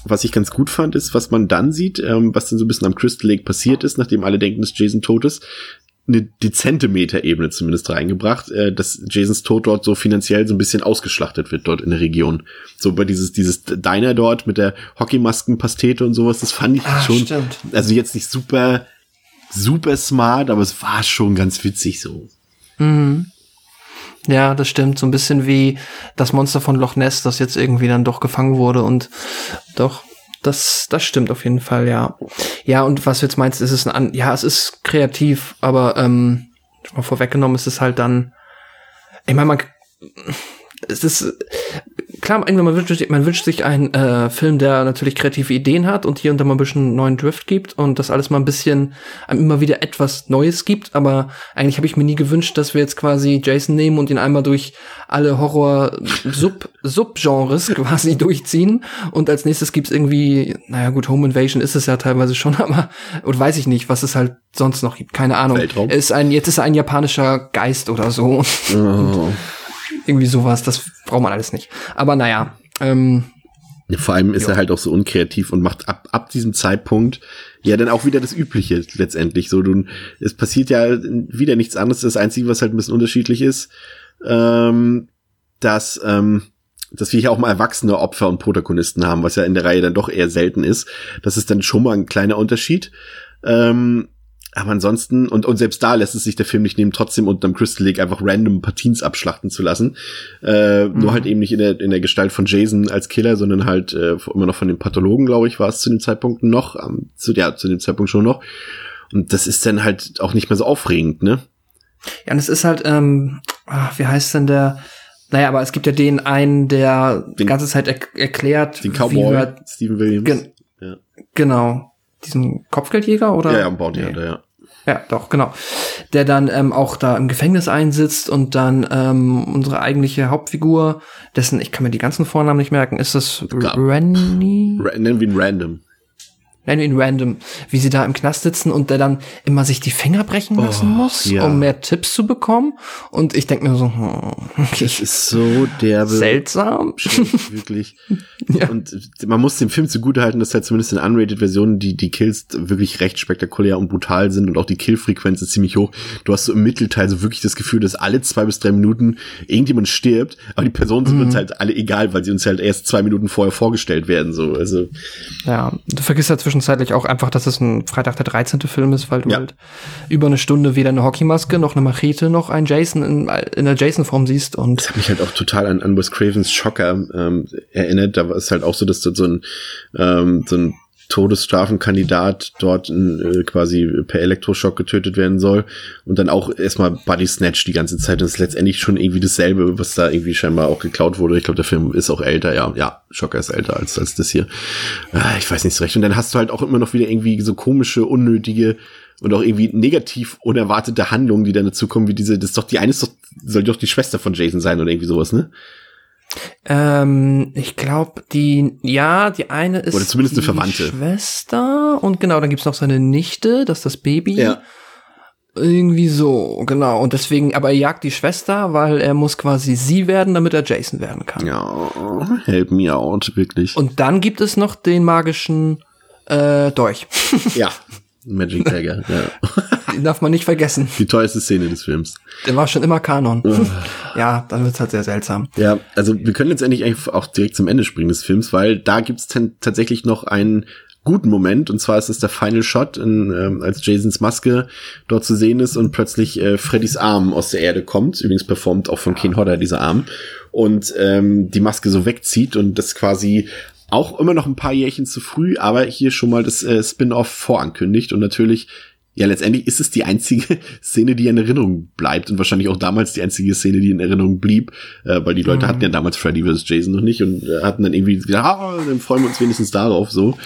was ich ganz gut fand, ist, was man dann sieht, ähm, was dann so ein bisschen am Crystal Lake passiert ist, nachdem alle denken, dass Jason tot ist, eine dezente Metaebene zumindest reingebracht, äh, dass Jasons Tod dort so finanziell so ein bisschen ausgeschlachtet wird dort in der Region. So bei dieses dieses Diner dort mit der Hockeymaskenpastete und sowas, das fand ich Ah, schon, stimmt. also jetzt nicht super super smart, aber es war schon ganz witzig so. Ja, das stimmt. So ein bisschen wie das Monster von Loch Ness, das jetzt irgendwie dann doch gefangen wurde und doch. Das, das stimmt auf jeden Fall, ja. Ja, und was du jetzt meinst, ist es ein, an ja, es ist kreativ, aber ähm, mal vorweggenommen ist es halt dann, ich meine, man, es ist, klar, man wünscht, sich- man wünscht sich einen äh, Film, der natürlich kreative Ideen hat und hier und da mal ein bisschen neuen Drift gibt und das alles mal ein bisschen einem immer wieder etwas Neues gibt. Aber eigentlich habe ich mir nie gewünscht, dass wir jetzt quasi Jason nehmen und ihn einmal durch alle Horror-Subgenres quasi durchziehen. Und als nächstes gibt's irgendwie, naja gut, Home Invasion ist es ja teilweise schon, aber oder weiß ich nicht, was es halt sonst noch gibt. Keine Ahnung. Weltraum? Ist ein, jetzt ist er ein japanischer Geist oder so. Oh. Irgendwie sowas, das braucht man alles nicht. Aber naja, ähm, Ja, Vor allem ist er halt auch so unkreativ und macht ab, ab diesem Zeitpunkt ja dann auch wieder das Übliche letztendlich. So, du, es passiert ja wieder nichts anderes. Das Einzige, was halt ein bisschen unterschiedlich ist, ähm, dass, ähm, dass wir hier auch mal erwachsene Opfer und Protagonisten haben, was ja in der Reihe dann doch eher selten ist. Das ist dann schon mal ein kleiner Unterschied. Ähm, aber ansonsten, und, und selbst da lässt es sich der Film nicht nehmen, trotzdem unterm Crystal Lake einfach random Partien abschlachten zu lassen. Äh, Nur halt eben nicht in der, in der Gestalt von Jason als Killer, sondern halt äh, immer noch von dem Pathologen, glaube ich, war es zu dem Zeitpunkt noch. Ähm, zu, ja, zu dem Zeitpunkt schon noch. Und das ist dann halt auch nicht mehr so aufregend, ne? ja, und es ist halt, ähm, ah, wie heißt denn der? Naja, aber es gibt ja den einen, der die Den- ganze Zeit er erklärt, Den wie Cowboy, wir, Stephen Williams. Gen- ja. genau, diesen Kopfgeldjäger oder? ja, ja, am Bounty Nee. Ja. Ja, doch, genau. Der dann ähm, auch da im Gefängnis einsitzt und dann ähm, unsere eigentliche Hauptfigur, dessen, ich kann mir die ganzen Vornamen nicht merken, ist das. Rennie? Nennen wir ihn random. Wir ihn random, wie sie da im Knast sitzen und der dann immer sich die Finger brechen lassen Oh, muss, ja. um mehr Tipps zu bekommen. Und ich denke mir so, hm, okay, Das ist so derbe. seltsam. wirklich. Ja. Und man muss dem Film zugutehalten, dass halt zumindest in Unrated-Versionen die, die Kills wirklich recht spektakulär und brutal sind und auch die Killfrequenz ist ziemlich hoch. Du hast so im Mittelteil so wirklich das Gefühl, dass alle zwei bis drei Minuten irgendjemand stirbt, aber die Personen sind uns halt alle egal, weil sie uns halt erst zwei Minuten vorher vorgestellt werden, so. Also, Ja, du vergisst ja zwischenzeitlich auch einfach, dass es ein Freitag der 13. Film ist, weil du Ja. halt über eine Stunde weder eine Hockeymaske noch eine Machete noch einen Jason in, in der Jason-Form siehst und das hat mich halt auch total an, an Wes Cravens Schocker ähm, erinnert. Da war es halt auch so, dass dort so ein, ähm, so ein Todesstrafenkandidat dort äh, quasi per Elektroschock getötet werden soll und dann auch erstmal Body Snatch die ganze Zeit. Das ist letztendlich schon irgendwie dasselbe, was da irgendwie scheinbar auch geklaut wurde. Ich glaube, der Film ist auch älter, ja. Ja, Schocker ist älter als, als das hier. Ah, ich weiß nicht so recht. Und dann hast du halt auch immer noch wieder irgendwie so komische, unnötige und auch irgendwie negativ unerwartete Handlungen, die dann dazu kommen, wie diese, das ist doch, die eine ist doch, soll doch die Schwester von Jason sein oder irgendwie sowas, ne? Ähm, ich glaube, die, ja, die eine ist Oder zumindest eine Verwandte. Schwester und genau, dann gibt's noch seine Nichte, das ist das Baby. Ja. Irgendwie so, genau. Und deswegen, aber er jagt die Schwester, weil er muss quasi sie werden, damit er Jason werden kann. Ja, help me out, wirklich. Und dann gibt es noch den magischen äh, Dolch. ja, Magic Dagger, ja. Den darf man nicht vergessen. Die teuerste Szene des Films. Der war schon immer Kanon. ja, dann wird's halt sehr seltsam. Ja, also wir können letztendlich eigentlich auch direkt zum Ende springen des Films, weil da gibt's tatsächlich noch einen guten Moment und zwar ist es der Final Shot, in, ähm, als Jasons Maske dort zu sehen ist und plötzlich äh, Freddys Arm aus der Erde kommt. Übrigens performt auch von Ken Hodder dieser Arm und ähm, die Maske so wegzieht und das quasi auch immer noch ein paar Jährchen zu früh, aber hier schon mal das äh, Spin-off vorankündigt und natürlich ja, letztendlich ist es die einzige Szene, die in Erinnerung bleibt und wahrscheinlich auch damals die einzige Szene, die in Erinnerung blieb, äh, weil die Leute mhm. hatten ja damals Freddy vs. Jason noch nicht und äh, hatten dann irgendwie gedacht, ah, dann freuen wir uns wenigstens darauf, so.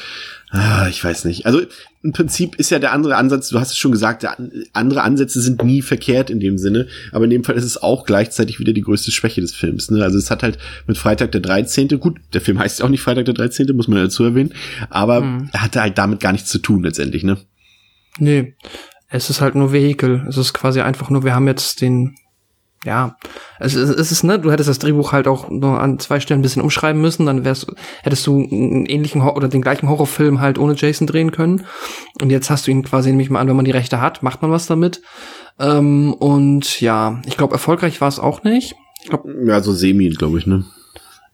Ah, ich weiß nicht. Also im Prinzip ist ja der andere Ansatz, du hast es schon gesagt, der, andere Ansätze sind nie verkehrt in dem Sinne, aber in dem Fall ist es auch gleichzeitig wieder die größte Schwäche des Films. Ne? Also es hat halt mit Freitag der 13., gut, der Film heißt ja auch nicht Freitag der 13., muss man ja dazu erwähnen, aber mhm. er hatte halt damit gar nichts zu tun letztendlich, ne? Nee, es ist halt nur Vehikel. Es ist quasi einfach nur, wir haben jetzt den ja, es, es, es ist, ne, du hättest das Drehbuch halt auch nur an zwei Stellen ein bisschen umschreiben müssen, dann wärst, hättest du einen ähnlichen oder den gleichen Horrorfilm halt ohne Jason drehen können. Und jetzt hast du ihn quasi nämlich mal an, wenn man die Rechte hat, macht man was damit. Ähm, und ja, ich glaube, erfolgreich war es auch nicht. Ich glaub, ja, so semi, glaube ich, ne?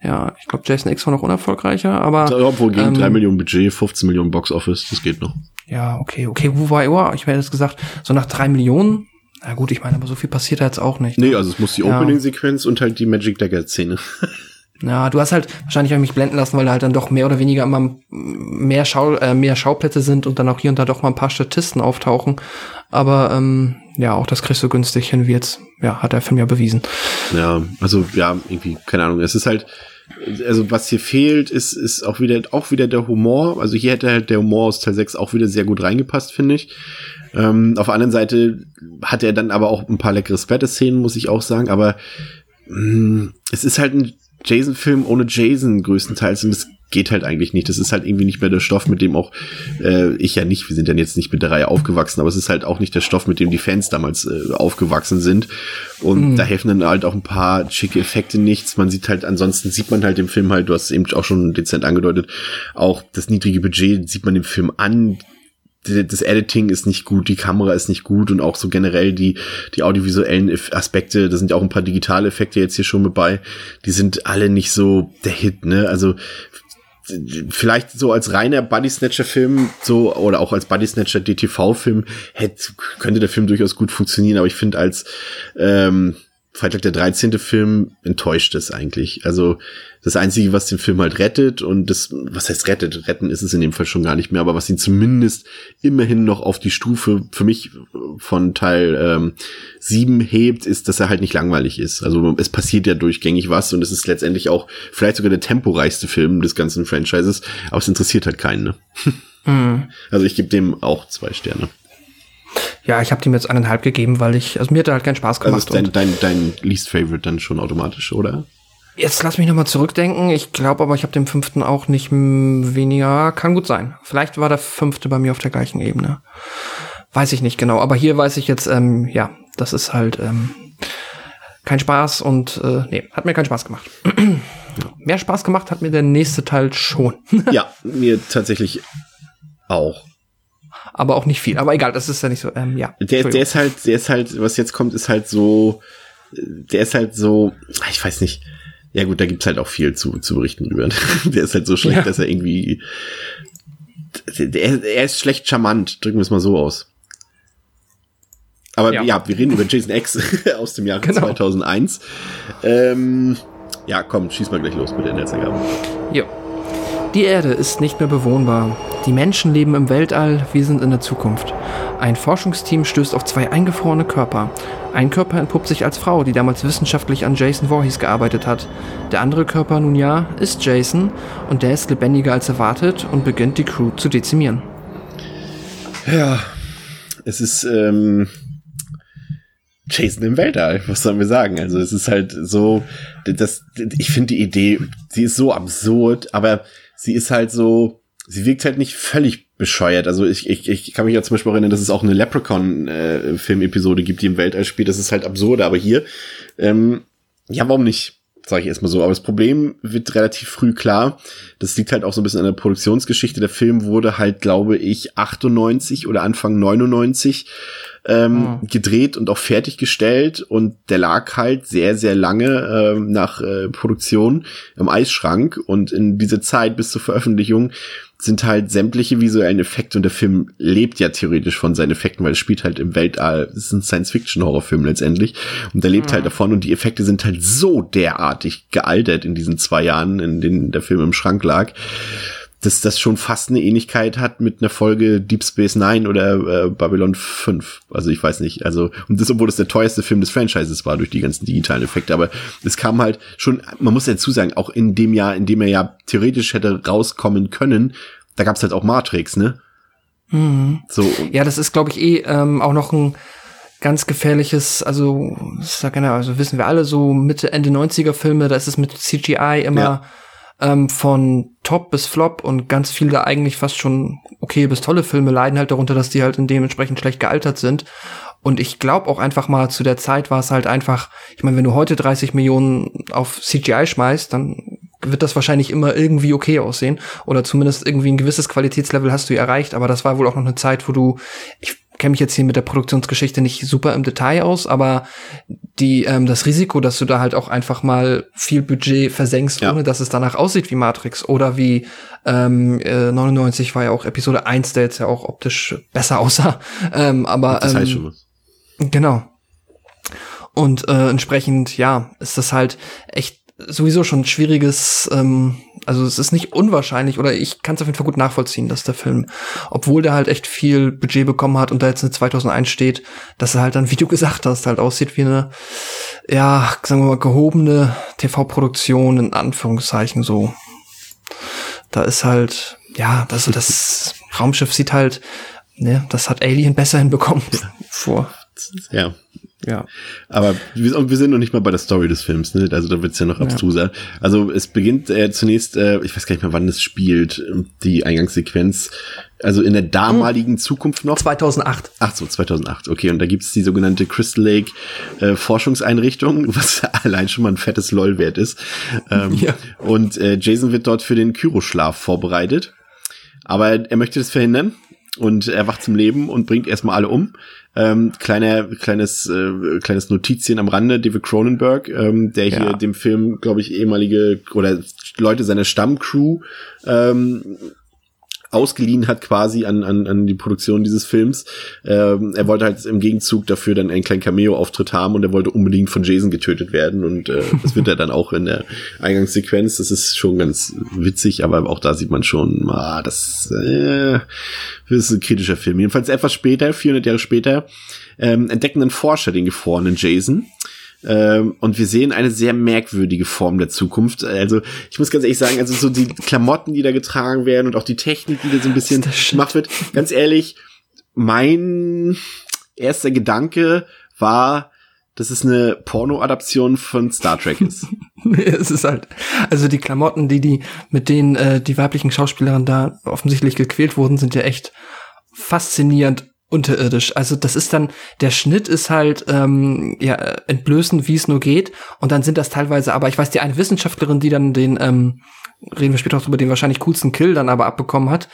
Ja, ich glaube, Jason X war noch unerfolgreicher, aber. Ja, obwohl gegen ähm, 3 Millionen Budget, 15 Millionen Box Office, das geht noch. Ja, okay, okay, wo war er? Ich hätte jetzt gesagt, so nach drei Millionen na gut, ich meine, aber so viel passiert da jetzt auch nicht. Nee, also es muss die ja. Opening-Sequenz und halt die Magic Dagger-Szene. Ja, du hast halt wahrscheinlich auch mich blenden lassen, weil da halt dann doch mehr oder weniger immer mehr, Schau äh, mehr Schauplätze sind und dann auch hier und da doch mal ein paar Statisten auftauchen. Aber ähm, ja, auch das kriegst du günstig hin, wie jetzt, ja, hat der Film ja bewiesen. Ja, also ja, irgendwie, keine Ahnung. Es ist halt, also was hier fehlt, ist, ist auch wieder, auch wieder der Humor. Also hier hätte halt der Humor aus Teil 6 auch wieder sehr gut reingepasst, finde ich. Ähm, auf der anderen Seite hat er dann aber auch ein paar leckere Splatter-Szenen, muss ich auch sagen, aber mh, mm, es ist halt ein Jason-Film ohne Jason größtenteils und das geht halt eigentlich nicht. Das ist halt irgendwie nicht mehr der Stoff, mit dem auch äh, ich ja nicht, wir sind dann jetzt nicht mit der Reihe aufgewachsen, aber es ist halt auch nicht der Stoff, mit dem die Fans damals äh, aufgewachsen sind. Und mhm. da helfen dann halt auch ein paar schicke Effekte nichts. Man sieht halt, ansonsten sieht man halt im Film halt, du hast es eben auch schon dezent angedeutet, auch das niedrige Budget sieht man dem Film an das Editing ist nicht gut, die Kamera ist nicht gut und auch so generell die, die audiovisuellen Aspekte, da sind ja auch ein paar digitale Effekte jetzt hier schon mit bei, die sind alle nicht so der Hit, ne? Also vielleicht so als reiner Buddy Snatcher Film so oder auch als Buddy Snatcher DTV Film hätte könnte der Film durchaus gut funktionieren, aber ich finde als ähm, Freitag der 13. Film enttäuscht es eigentlich. Also das Einzige, was den Film halt rettet und das, was heißt rettet, retten ist es in dem Fall schon gar nicht mehr, aber was ihn zumindest immerhin noch auf die Stufe für mich von Teil ähm, 7 hebt, ist, dass er halt nicht langweilig ist. Also es passiert ja durchgängig was und es ist letztendlich auch vielleicht sogar der temporeichste Film des ganzen Franchises, aber es interessiert halt keinen. Ne? Mhm. Also ich gebe dem auch zwei Sterne. Ja, ich habe dem jetzt eineinhalb gegeben, weil ich, also mir hat er halt keinen Spaß gemacht. Also ist dein, dein, dein Least Favorite dann schon automatisch, oder? Jetzt lass mich nochmal zurückdenken. Ich glaube aber, ich habe dem fünften auch nicht weniger. Kann gut sein. Vielleicht war der fünfte bei mir auf der gleichen Ebene. Weiß ich nicht genau. Aber hier weiß ich jetzt, ähm, ja, das ist halt ähm, kein Spaß und äh, nee, hat mir keinen Spaß gemacht. Mehr Spaß gemacht hat mir der nächste Teil schon. ja, mir tatsächlich auch aber auch nicht viel. Aber egal, das ist ja nicht so, ähm, ja. Der, der ist halt, der ist halt, was jetzt kommt, ist halt so, der ist halt so, ich weiß nicht, ja gut, da gibt's halt auch viel zu, zu berichten drüber. der ist halt so schlecht, ja. dass er irgendwie, der, er ist schlecht charmant, drücken wir es mal so aus. Aber ja. ja, wir reden über Jason X aus dem Jahr genau. 2001. Ähm, ja, komm, schieß mal gleich los mit der Netzergabe. Ja. Die Erde ist nicht mehr bewohnbar. Die Menschen leben im Weltall, wir sind in der Zukunft. Ein Forschungsteam stößt auf zwei eingefrorene Körper. Ein Körper entpuppt sich als Frau, die damals wissenschaftlich an Jason Voorhees gearbeitet hat. Der andere Körper, nun ja, ist Jason und der ist lebendiger als erwartet und beginnt die Crew zu dezimieren. Ja, es ist ähm, Jason im Weltall, was sollen wir sagen? Also es ist halt so, das, ich finde die Idee, sie ist so absurd, aber sie ist halt so, sie wirkt halt nicht völlig bescheuert. Also ich, ich, ich kann mich ja zum Beispiel erinnern, dass es auch eine Leprechaun-Film-Episode äh, gibt, die im Weltall spielt. Das ist halt absurd, aber hier, ähm, ja, warum nicht? Sage ich erstmal so. Aber das Problem wird relativ früh klar. Das liegt halt auch so ein bisschen an der Produktionsgeschichte. Der Film wurde halt, glaube ich, 98 oder Anfang 99 ähm, mhm. gedreht und auch fertiggestellt. Und der lag halt sehr, sehr lange ähm, nach äh, Produktion im Eisschrank. Und in diese Zeit bis zur Veröffentlichung sind halt sämtliche visuellen Effekte und der Film lebt ja theoretisch von seinen Effekten, weil es spielt halt im Weltall, es ist ein Science-Fiction-Horrorfilm letztendlich. Und der lebt mhm. halt davon. Und die Effekte sind halt so derartig gealtert in diesen zwei Jahren, in denen der Film im Schrank lag dass das schon fast eine Ähnlichkeit hat mit einer Folge Deep Space Nine oder äh, Babylon 5. Also ich weiß nicht. Also, und das, obwohl das der teuerste Film des Franchises war durch die ganzen digitalen Effekte. Aber es kam halt schon, man muss ja dazu sagen, auch in dem Jahr, in dem er ja theoretisch hätte rauskommen können, da gab's halt auch Matrix, ne? Mhm. So. Ja, das ist, glaube ich, eh ähm, auch noch ein ganz gefährliches, also, ich sag genau, also wissen wir alle, so Mitte, Ende 90er Filme, da ist es mit CGI immer. Ja ähm, von Top bis Flop und ganz viele eigentlich fast schon okay bis tolle Filme leiden halt darunter, dass die halt in dementsprechend schlecht gealtert sind. Und ich glaube auch einfach mal, zu der Zeit war es halt einfach, ich meine, wenn du heute 30 Millionen auf CGI schmeißt, dann wird das wahrscheinlich immer irgendwie okay aussehen. Oder zumindest irgendwie ein gewisses Qualitätslevel hast du erreicht. Aber das war wohl auch noch eine Zeit, wo du, ich kenne mich jetzt hier mit der Produktionsgeschichte nicht super im Detail aus, aber die ähm, das Risiko, dass du da halt auch einfach mal viel Budget versenkst, ja. ohne dass es danach aussieht wie Matrix oder wie ähm, äh, 99 war ja auch Episode 1, der jetzt ja auch optisch besser aussah. Ähm, aber das heißt ähm, schon was. Genau. Und äh, entsprechend, ja, ist das halt echt sowieso schon schwieriges, ähm, also es ist nicht unwahrscheinlich oder ich kann es auf jeden Fall gut nachvollziehen, dass der Film, obwohl der halt echt viel Budget bekommen hat und da jetzt eine 2001 steht, dass er halt dann, wie du gesagt hast, halt aussieht wie eine, ja, sagen wir mal, gehobene TV-Produktion in Anführungszeichen so. Da ist halt, ja, das, das Raumschiff sieht halt, ne, das hat Alien besser hinbekommen vor. Ja, ja. Aber wir, wir, sind noch nicht mal bei der Story des Films, ne? Also da wird's ja noch abstruser. Ja. Also es beginnt äh, zunächst, äh, ich weiß gar nicht mehr, wann es spielt, die Eingangssequenz. Also in der damaligen hm. Zukunft noch. 2008. Ach so, 2008. Okay, und da gibt's die sogenannte Crystal Lake äh, Forschungseinrichtung, was allein schon mal ein fettes LOL wert ist. Ähm, ja. Und äh, Jason wird dort für den Kyroschlaf vorbereitet. Aber er möchte das verhindern und er wacht zum Leben und bringt erstmal alle um. Ähm, kleiner, kleines, äh, kleines Notizien am Rande, David Cronenberg, ähm, der hier dem Film, glaube ich, ehemalige oder Leute seiner Stammcrew ähm, ausgeliehen hat quasi an, an, an die Produktion dieses Films. Ähm, er wollte halt im Gegenzug dafür dann einen kleinen Cameo-Auftritt haben und er wollte unbedingt von Jason getötet werden und äh, das wird er dann auch in der Eingangssequenz. Das ist schon ganz witzig, aber auch da sieht man schon, ah, das, äh, das ist ein kritischer Film. Jedenfalls etwas später, 400 Jahre später, ähm, entdecken dann Forscher den gefrorenen Jason ähm, und wir sehen eine sehr merkwürdige Form der Zukunft. Also ich muss ganz ehrlich sagen, also so die Klamotten, die da getragen werden und auch die Technik, die da so ein bisschen gemacht wird. Ganz ehrlich, mein erster Gedanke war, dass es eine Porno-Adaption von Star Trek ist. nee, es ist halt, also die Klamotten, die die, mit denen äh, die weiblichen Schauspielerinnen da offensichtlich gequält wurden, sind ja echt faszinierend unterirdisch. Also das ist dann, der Schnitt ist halt ähm, ja entblößend, wie es nur geht. Und dann sind das teilweise, aber ich weiß, die eine Wissenschaftlerin, die dann den, ähm, reden wir später auch über den wahrscheinlich coolsten Kill dann aber abbekommen hat,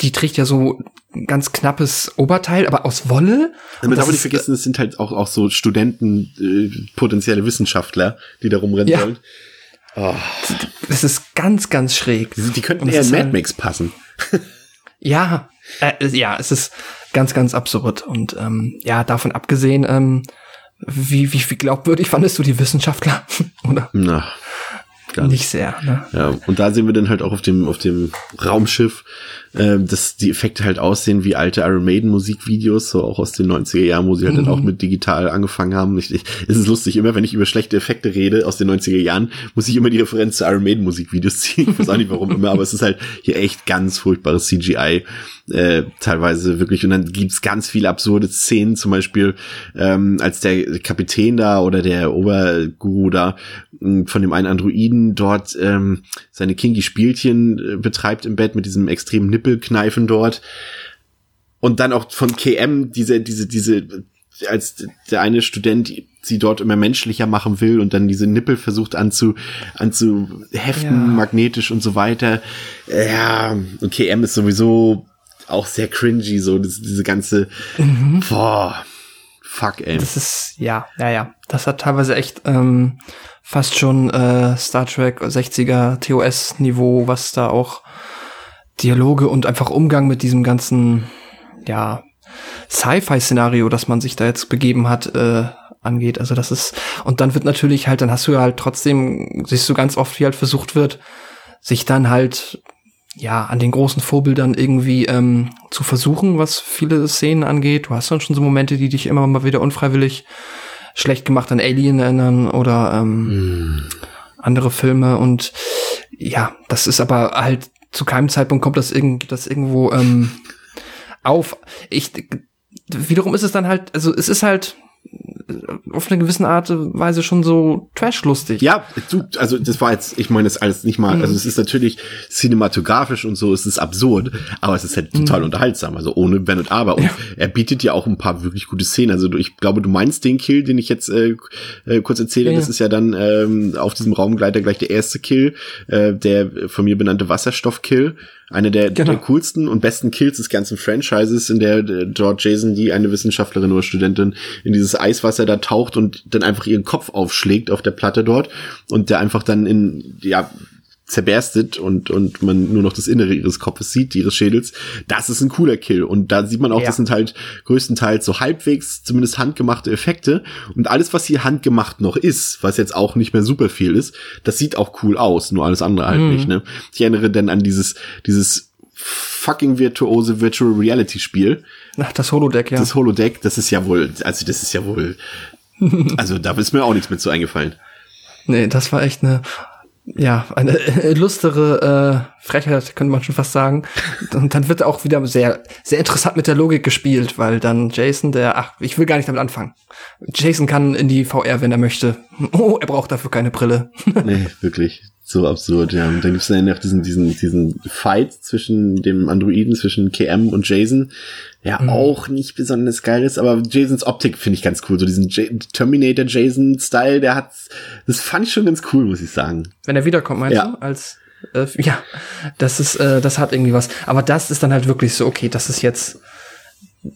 die trägt ja so ein ganz knappes Oberteil, aber aus Wolle. Man darf nicht vergessen, es sind halt auch, auch so Studenten, äh, potenzielle Wissenschaftler, die da rumrennen ja. sollen. Oh. Das ist ganz, ganz schräg. Die, die könnten eher in Mad Max passen. ja, äh, ja, es ist ganz, ganz absurd. Und ähm, ja, davon abgesehen, ähm, wie, wie, wie glaubwürdig fandest du die Wissenschaftler? Oder? Na, gar nicht. nicht sehr. Ne? Ja, und da sehen wir dann halt auch auf dem, auf dem Raumschiff äh, dass die Effekte halt aussehen wie alte Iron Maiden Musikvideos, so auch aus den 90er Jahren, wo sie halt mhm. dann auch mit digital angefangen haben. Ich, ich, es ist lustig, immer wenn ich über schlechte Effekte rede aus den 90er Jahren, muss ich immer die Referenz zu Iron Maiden Musikvideos ziehen. Ich weiß auch nicht warum immer, aber es ist halt hier echt ganz furchtbares CGI, äh, teilweise wirklich. Und dann gibt's ganz viele absurde Szenen, zum Beispiel ähm, als der Kapitän da oder der Oberguru da äh, von dem einen Androiden dort ähm, seine kinky Spielchen äh, betreibt im Bett mit diesem extremen Nippel Nippelkneifen dort. Und dann auch von KM diese, diese, diese, als der eine Student sie dort immer menschlicher machen will und dann diese Nippel versucht anzu, anzuheften, ja. magnetisch und so weiter. Ja, und KM ist sowieso auch sehr cringy, so diese ganze, mhm. boah, Fuck, ey. Das ist, ja, ja, ja. Das hat teilweise echt ähm, fast schon äh, Star Trek 60er TOS-Niveau, was da auch Dialoge und einfach Umgang mit diesem ganzen, ja, Sci-Fi-Szenario, das man sich da jetzt begeben hat, äh, angeht. Also das ist, und dann wird natürlich halt, dann hast du ja halt trotzdem, siehst du ganz oft, wie halt versucht wird, sich dann halt ja, an den großen Vorbildern irgendwie ähm, zu versuchen, was viele Szenen angeht. Du hast dann schon so Momente, die dich immer mal wieder unfreiwillig schlecht gemacht an Alien erinnern oder ähm, mm. andere Filme und ja, das ist aber halt zu keinem Zeitpunkt kommt das, irgend, das irgendwo ähm, auf. Ich wiederum ist es dann halt, also es ist halt auf eine gewisse Art und Weise schon so trashlustig. Ja, du, also das war jetzt, ich meine das alles nicht mal, mhm. also es ist natürlich cinematografisch und so, es ist absurd, aber es ist halt total mhm. unterhaltsam, also ohne Wenn und Aber. Und ja. er bietet ja auch ein paar wirklich gute Szenen. Also ich glaube, du meinst den Kill, den ich jetzt äh, äh, kurz erzähle, ja, das ist ja dann ähm, auf diesem Raumgleiter gleich der erste Kill, äh, der von mir benannte Wasserstoffkill. Eine der, genau. der coolsten und besten Kills des ganzen Franchises, in der George Jason, die eine Wissenschaftlerin oder Studentin, in dieses Eiswasser da taucht und dann einfach ihren Kopf aufschlägt auf der Platte dort und der einfach dann in, ja, zerberstet und, und man nur noch das Innere ihres Kopfes sieht, ihres Schädels, das ist ein cooler Kill. Und da sieht man auch, ja. das sind halt größtenteils so halbwegs zumindest handgemachte Effekte. Und alles, was hier handgemacht noch ist, was jetzt auch nicht mehr super viel ist, das sieht auch cool aus, nur alles andere halt mhm. nicht. Ne? Ich erinnere dann an dieses, dieses fucking virtuose Virtual Reality Spiel. Ach, das Holodeck, ja. Das Holodeck, das ist ja wohl, also das ist ja wohl, also da ist mir auch nichts mit so eingefallen. Nee, das war echt eine ja, eine lustere äh, Frechheit, könnte man schon fast sagen. Und dann wird auch wieder sehr, sehr interessant mit der Logik gespielt, weil dann Jason, der, ach, ich will gar nicht damit anfangen. Jason kann in die VR, wenn er möchte. Oh, er braucht dafür keine Brille. nee, wirklich. So absurd, ja. Und dann gibt's dann noch diesen, diesen, diesen Fight zwischen dem Androiden, zwischen KM und Jason, ja mhm. auch nicht besonders geil ist, aber Jasons Optik finde ich ganz cool. So diesen J Terminator Jason-Style, der hat, das fand ich schon ganz cool, muss ich sagen. Wenn er wiederkommt, meinst ja. du? Als, äh, ja, das ist, äh, das hat irgendwie was. Aber das ist dann halt wirklich so, okay, das ist jetzt,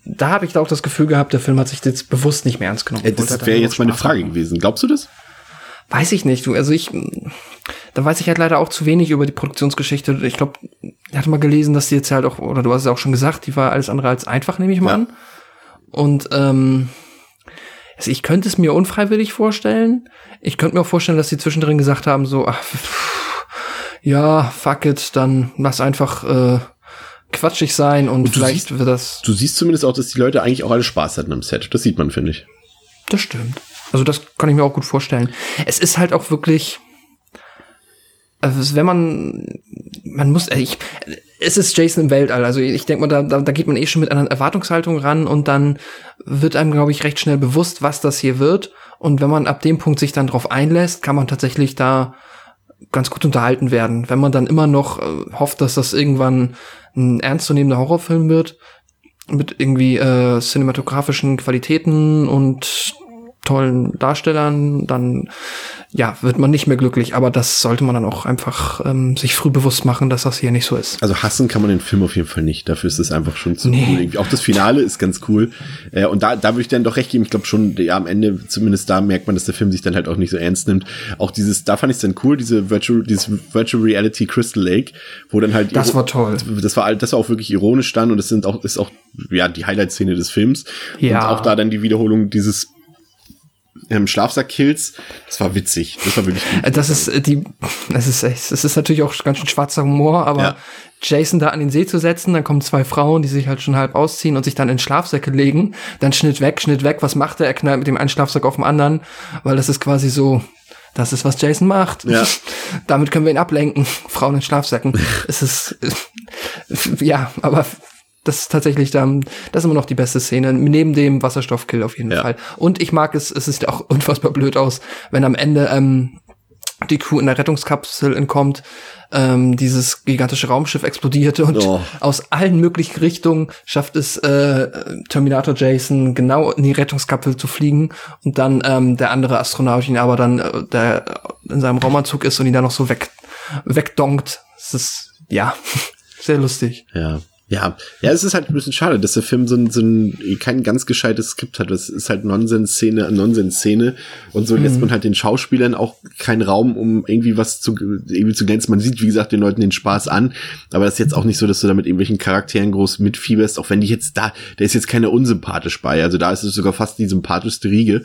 da habe ich da auch das Gefühl gehabt, der Film hat sich jetzt bewusst nicht mehr ernst genommen. Ja, das wäre jetzt meine Frage haben. gewesen. Glaubst du das? Weiß ich nicht, du. Also ich, da weiß ich halt leider auch zu wenig über die Produktionsgeschichte. Ich glaube, ich hatte mal gelesen, dass die jetzt halt auch, oder du hast es auch schon gesagt, die war alles andere als einfach, nehme ich mal ja. an. Und ähm, also ich könnte es mir unfreiwillig vorstellen. Ich könnte mir auch vorstellen, dass die zwischendrin gesagt haben, so, ach, pff, ja, fuck it, dann lass einfach äh, quatschig sein und, und vielleicht siehst, wird das. Du siehst zumindest auch, dass die Leute eigentlich auch alle Spaß hatten am Set. Das sieht man, finde ich. Das stimmt. Also das kann ich mir auch gut vorstellen. Es ist halt auch wirklich, also wenn man, man muss, äh, ich, es ist Jason im Weltall. Also ich denke mal, da, da, da geht man eh schon mit einer Erwartungshaltung ran und dann wird einem, glaube ich, recht schnell bewusst, was das hier wird. Und wenn man ab dem Punkt sich dann drauf einlässt, kann man tatsächlich da ganz gut unterhalten werden. Wenn man dann immer noch äh, hofft, dass das irgendwann ein ernstzunehmender Horrorfilm wird, mit irgendwie äh, cinematografischen Qualitäten und tollen Darstellern, dann ja, wird man nicht mehr glücklich. Aber das sollte man dann auch einfach ähm, sich früh bewusst machen, dass das hier nicht so ist. Also hassen kann man den Film auf jeden Fall nicht. Dafür ist es einfach schon zu nee. cool. Irgendwie. Auch das Finale ist ganz cool. Äh, und da, da würde ich dann doch recht geben. Ich glaube schon, ja, am Ende, zumindest da merkt man, dass der Film sich dann halt auch nicht so ernst nimmt. Auch dieses, da fand ich es dann cool, diese Virtual, dieses Virtual Reality Crystal Lake, wo dann halt. Das war toll. Das war, das war auch wirklich ironisch dann und das sind auch, ist auch, ja, die Highlight-Szene des Films. Ja. Und auch da dann die Wiederholung dieses ähm, Schlafsack-Kills. Das war witzig. Das war wirklich gut. Äh, das ist äh, die, das ist, das ist natürlich auch ganz schön schwarzer Humor, aber ja. Jason da an den See zu setzen, dann kommen zwei Frauen, die sich halt schon halb ausziehen und sich dann in Schlafsäcke legen, dann Schnitt weg, Schnitt weg, was macht er? Er knallt mit dem einen Schlafsack auf dem anderen, weil das ist quasi so, das ist, was Jason macht. Ja. Damit können wir ihn ablenken. Frauen in Schlafsäcken. es ist, ja, aber das ist tatsächlich dann, das ist immer noch die beste Szene, neben dem Wasserstoffkill auf jeden ja. Fall. Und ich mag es, es sieht auch unfassbar blöd aus, wenn am Ende ähm, die Crew in der Rettungskapsel entkommt, ähm, dieses gigantische Raumschiff explodierte und oh. aus allen möglichen Richtungen schafft es äh, Terminator Jason genau in die Rettungskapsel zu fliegen und dann ähm, der andere Astronaut ihn aber dann äh, der in seinem Raumanzug ist und ihn dann noch so weg wegdonkt. Das ist ja sehr lustig. Ja. Ja, ja, es ist halt ein bisschen schade, dass der Film so ein, so ein kein ganz gescheites Skript hat. Das ist halt Nonsens-Szene, Nonsens-Szene. Und so mhm. lässt man halt den Schauspielern auch keinen Raum, um irgendwie was zu, irgendwie zu glänzen. Man sieht, wie gesagt, den Leuten den Spaß an. Aber das ist jetzt auch nicht so, dass du da mit irgendwelchen Charakteren groß mitfieberst. Auch wenn die jetzt da, der ist jetzt keiner unsympathisch bei. Also da ist es sogar fast die sympathischste Riege.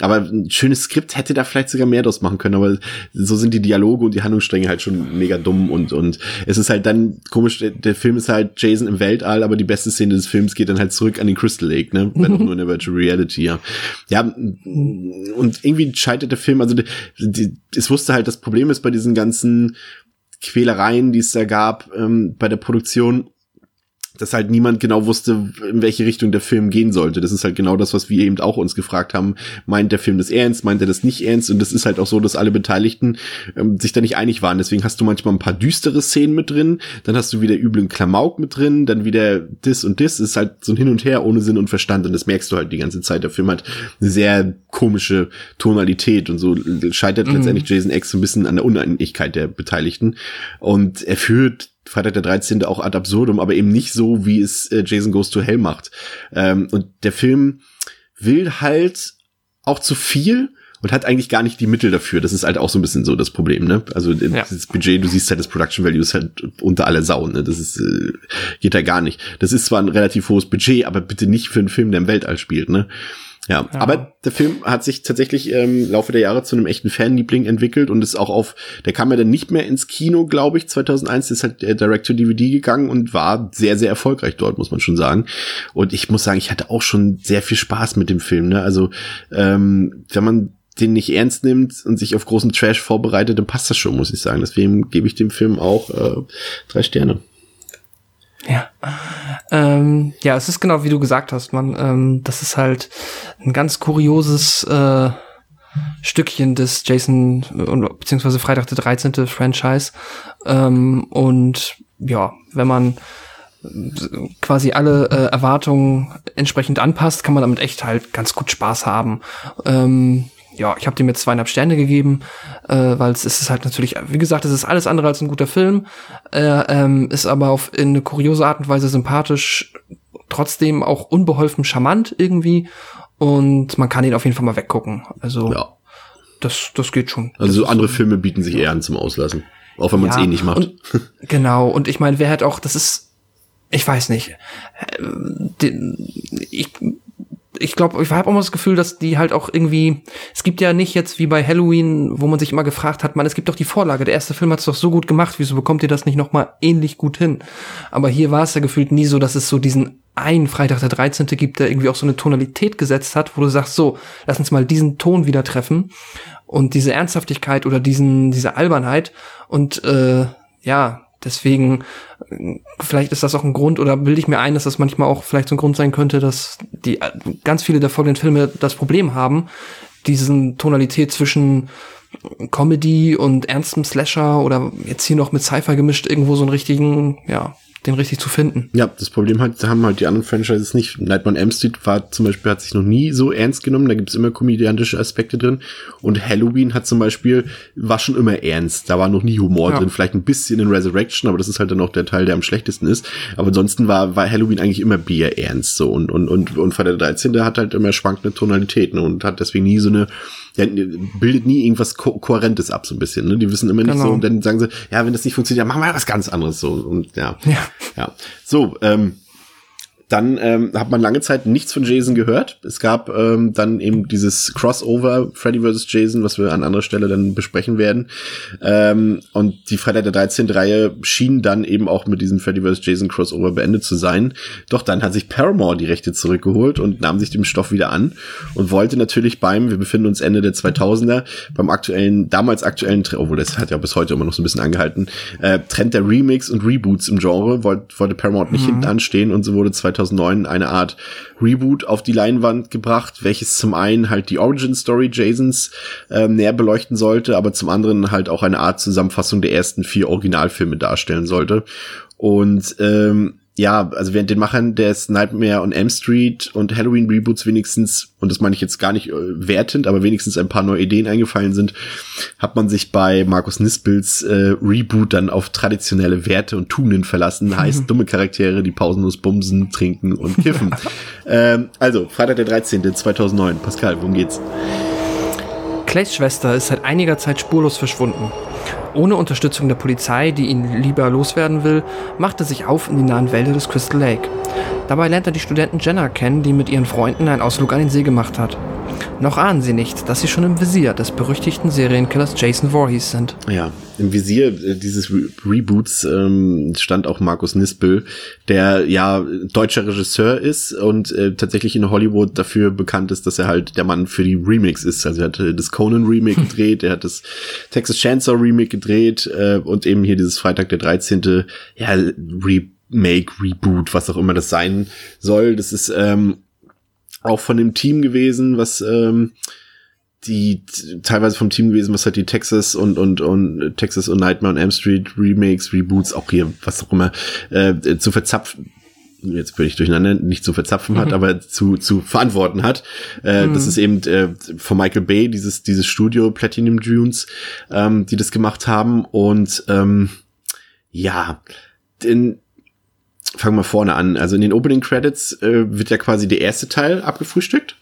Aber ein schönes Skript hätte da vielleicht sogar mehr draus machen können, aber so sind die Dialoge und die Handlungsstränge halt schon mega dumm und, und es ist halt dann komisch, der, der Film ist halt Jason im Weltall, aber die beste Szene des Films geht dann halt zurück an den Crystal Lake, ne? Wenn auch nur in der Virtual Reality, ja. Ja, und irgendwie scheitert der Film, also die, die, es wusste halt, das Problem ist bei diesen ganzen Quälereien, die es da gab ähm, bei der Produktion, dass halt niemand genau wusste, in welche Richtung der Film gehen sollte. Das ist halt genau das, was wir eben auch uns gefragt haben. Meint der Film das ernst? Meint er das nicht ernst? Und das ist halt auch so, dass alle Beteiligten ähm, sich da nicht einig waren. Deswegen hast du manchmal ein paar düstere Szenen mit drin, dann hast du wieder üblen Klamauk mit drin, dann wieder dis und dis. ist halt so ein Hin und Her ohne Sinn und Verstand. Und das merkst du halt die ganze Zeit. Der Film hat eine sehr komische Tonalität und so scheitert mhm. letztendlich Jason X so ein bisschen an der Uneinigkeit der Beteiligten. Und er führt Freitag der 13. auch ad absurdum, aber eben nicht so, wie es äh, Jason Goes to Hell macht. Ähm, und der Film will halt auch zu viel und hat eigentlich gar nicht die Mittel dafür. Das ist halt auch so ein bisschen so das Problem, ne? Also ja. das Budget, du siehst halt das Production Value ist halt unter aller Sau, ne? Das ist äh, geht da gar nicht. Das ist zwar ein relativ hohes Budget, aber bitte nicht für einen Film, der im Weltall spielt, ne? Ja, ja, aber der Film hat sich tatsächlich im ähm, Laufe der Jahre zu einem echten Fanliebling entwickelt und ist auch auf, der kam ja dann nicht mehr ins Kino, glaube ich, 2001, ist halt der Direct-to-DVD gegangen und war sehr, sehr erfolgreich dort, muss man schon sagen. Und ich muss sagen, ich hatte auch schon sehr viel Spaß mit dem Film, ne? Also, ähm, wenn man den nicht ernst nimmt und sich auf großen Trash vorbereitet, dann passt das schon, muss ich sagen. Deswegen gebe ich dem Film auch äh, drei Sterne. Ja. Ähm, ja, es ist genau wie du gesagt hast, man. Ähm, das ist halt ein ganz kurioses äh, Stückchen des Jason beziehungsweise Freitag der 13. Franchise. Ähm, und ja, wenn man quasi alle äh, Erwartungen entsprechend anpasst, kann man damit echt halt ganz gut Spaß haben. Ähm, ja, ich habe dem jetzt zweieinhalb Sterne gegeben, äh, weil es ist halt natürlich, wie gesagt, es ist alles andere als ein guter Film, äh, ähm, ist aber auf in eine kuriose Art und Weise sympathisch, trotzdem auch unbeholfen charmant irgendwie und man kann ihn auf jeden Fall mal weggucken. Also ja. das, das geht schon. Also so andere Filme bieten sich eher an zum Auslassen, auch wenn man es ja, eh nicht macht. Und, genau. Und ich meine, wer hat auch, das ist ich weiß nicht. Äh, ich ich glaube, ich habe auch mal das Gefühl, dass die halt auch irgendwie, es gibt ja nicht jetzt wie bei Halloween, wo man sich immer gefragt hat, man, es gibt doch die Vorlage, der erste Film hat es doch so gut gemacht, wieso bekommt ihr das nicht nochmal ähnlich gut hin? Aber hier war es ja gefühlt nie so, dass es so diesen einen Freitag der 13. gibt, der irgendwie auch so eine Tonalität gesetzt hat, wo du sagst, so, lass uns mal diesen Ton wieder treffen und diese Ernsthaftigkeit oder diesen, diese Albernheit und äh, ja, Deswegen, vielleicht ist das auch ein Grund oder bilde ich mir ein, dass das manchmal auch vielleicht so ein Grund sein könnte, dass die ganz viele der folgenden Filme das Problem haben, diesen Tonalität zwischen Comedy und ernstem Slasher oder jetzt hier noch mit Sci-Fi gemischt irgendwo so einen richtigen, ja, den richtig zu finden. Ja, das Problem hat, haben halt die anderen Franchises nicht. Nightmare on Elm Street war zum Beispiel, hat sich noch nie so ernst genommen, da gibt's immer komödiantische Aspekte drin. Und Halloween hat zum Beispiel, war schon immer ernst, da war noch nie Humor ja. drin, vielleicht ein bisschen in Resurrection, aber das ist halt dann auch der Teil, der am schlechtesten ist. Aber ansonsten war, war Halloween eigentlich immer Bier ernst so und, und, und, und Freitag der 13. der hat halt immer schwankende Tonalitäten und hat deswegen nie so eine der bildet nie irgendwas Ko Kohärentes ab, so ein bisschen. Ne? Die wissen immer nicht genau. so und dann sagen sie, ja, wenn das nicht funktioniert, dann machen wir was ganz anderes so. Und ja. Ja. ja. So, ähm, dann ähm, hat man lange Zeit nichts von Jason gehört. Es gab ähm, dann eben dieses Crossover Freddy vs. Jason, was wir an anderer Stelle dann besprechen werden. Ähm, und die Freitag der 13. Reihe schien dann eben auch mit diesem Freddy vs. Jason Crossover beendet zu sein. Doch dann hat sich Paramore die Rechte zurückgeholt und nahm sich dem Stoff wieder an und wollte natürlich beim, wir befinden uns Ende der 2000er, beim aktuellen, damals aktuellen, obwohl das hat ja bis heute immer noch so ein bisschen angehalten, äh, Trend der Remakes und Reboots im Genre, wollte, wollte Paramount nicht mhm. hinten anstehen und so wurde 2000 2009 eine Art Reboot auf die Leinwand gebracht, welches zum einen halt die Origin Story Jasons äh, näher beleuchten sollte, aber zum anderen halt auch eine Art Zusammenfassung der ersten vier Originalfilme darstellen sollte. Und ähm, ja, also während den Machern des Nightmare on Elm Street und Halloween Reboots wenigstens, und das meine ich jetzt gar nicht äh, wertend, aber wenigstens ein paar neue Ideen eingefallen sind, hat man sich bei Markus Nispels äh, Reboot dann auf traditionelle Werte und Tugenden verlassen, heißt dumme Charaktere, die pausenlos bumsen, trinken und kiffen. ähm, also, Freitag der 13. 2009. Pascal, worum geht's? Clays Schwester ist seit einiger Zeit spurlos verschwunden. Ohne Unterstützung der Polizei, die ihn lieber loswerden will, macht er sich auf in die nahen Wälder des Crystal Lake. Dabei lernt er die Studentin Jenna kennen, die mit ihren Freunden einen Ausflug an den See gemacht hat. Noch ahnen sie nicht, dass sie schon im Visier des berüchtigten Serienkillers Jason Voorhees sind. Ja, im Visier äh, dieses Re Reboots ähm, stand auch Markus Nispel, der ja deutscher Regisseur ist und äh, tatsächlich in Hollywood dafür bekannt ist, dass er halt der Mann für die Remakes ist. Also er hat das Conan Remake gedreht, er hat das Texas Chainsaw Remake gedreht äh, und eben hier dieses Freitag der 13. Ja, Remake, Reboot, was auch immer das sein soll. Das ist ähm, auch von dem Team gewesen, was ähm, die teilweise vom Team gewesen, was halt die Texas und und und Texas und Nightmare on Elm Street Remakes, Reboots, auch hier was auch immer äh, zu verzapfen jetzt bin ich durcheinander, nicht zu verzapfen hat, mhm. aber zu, zu verantworten hat. Äh, mhm. Das ist eben äh, von Michael Bay, dieses, dieses Studio Platinum Dunes, ähm, die das gemacht haben. Und ähm, ja, den, fangen wir vorne an. Also in den Opening Credits äh, wird ja quasi der erste Teil abgefrühstückt.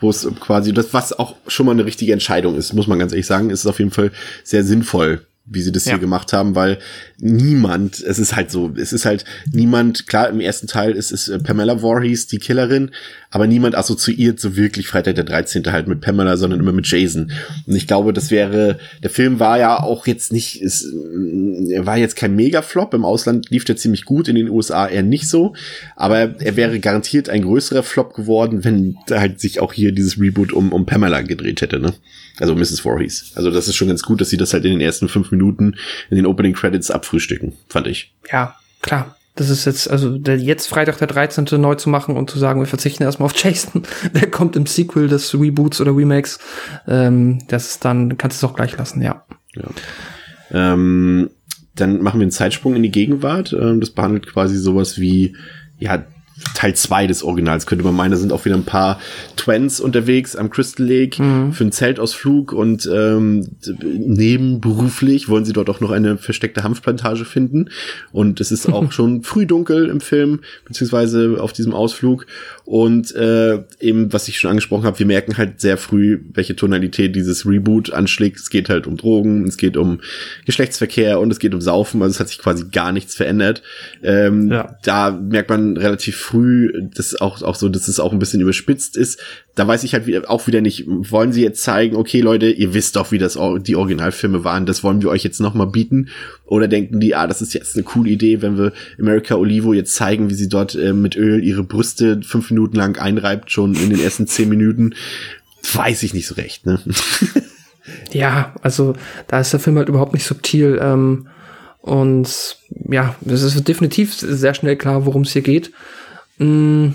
Wo es quasi das, was auch schon mal eine richtige Entscheidung ist, muss man ganz ehrlich sagen, ist es auf jeden Fall sehr sinnvoll, wie sie das ja. hier gemacht haben, weil niemand, es ist halt so, es ist halt niemand, klar, im ersten Teil ist es äh, Pamela Voorhees, die Killerin, aber niemand assoziiert so wirklich Freitag der 13. halt mit Pamela, sondern immer mit Jason. Und ich glaube, das wäre, der Film war ja auch jetzt nicht, es war jetzt kein Mega-Flop, im Ausland lief der ziemlich gut, in den USA eher nicht so, aber er wäre garantiert ein größerer Flop geworden, wenn halt sich auch hier dieses Reboot um, um Pamela gedreht hätte, ne? Also Mrs. Voorhees. Also das ist schon ganz gut, dass sie das halt in den ersten fünf Minuten in den Opening Credits abfrühstücken, fand ich. Ja, klar. Das ist jetzt, also der, jetzt Freitag der 13. neu zu machen und zu sagen, wir verzichten erstmal auf Jason, der kommt im Sequel des Reboots oder Remakes, ähm, das ist dann, kannst du es auch gleich lassen, ja. ja. Ähm, dann machen wir einen Zeitsprung in die Gegenwart. Ähm, das behandelt quasi sowas wie, ja, Teil 2 des Originals, könnte man meinen. Da sind auch wieder ein paar Twins unterwegs am Crystal Lake mhm. für einen Zeltausflug und ähm, nebenberuflich wollen sie dort auch noch eine versteckte Hanfplantage finden. Und es ist auch schon früh dunkel im Film, beziehungsweise auf diesem Ausflug. Und äh, eben, was ich schon angesprochen habe, wir merken halt sehr früh, welche Tonalität dieses Reboot anschlägt. Es geht halt um Drogen, es geht um Geschlechtsverkehr und es geht um Saufen. Also es hat sich quasi gar nichts verändert. Ähm, ja. Da merkt man relativ früh, dass auch, auch so, dass es auch ein bisschen überspitzt ist. Da weiß ich halt auch wieder nicht, wollen sie jetzt zeigen, okay Leute, ihr wisst doch, wie das die Originalfilme waren, das wollen wir euch jetzt nochmal bieten? Oder denken die, ah, das ist jetzt eine coole Idee, wenn wir America Olivo jetzt zeigen, wie sie dort äh, mit Öl ihre Brüste fünf Minuten lang einreibt, schon in den ersten zehn Minuten? Weiß ich nicht so recht, ne? ja, also da ist der Film halt überhaupt nicht subtil. Ähm, und ja, es ist definitiv sehr schnell klar, worum es hier geht. Mm,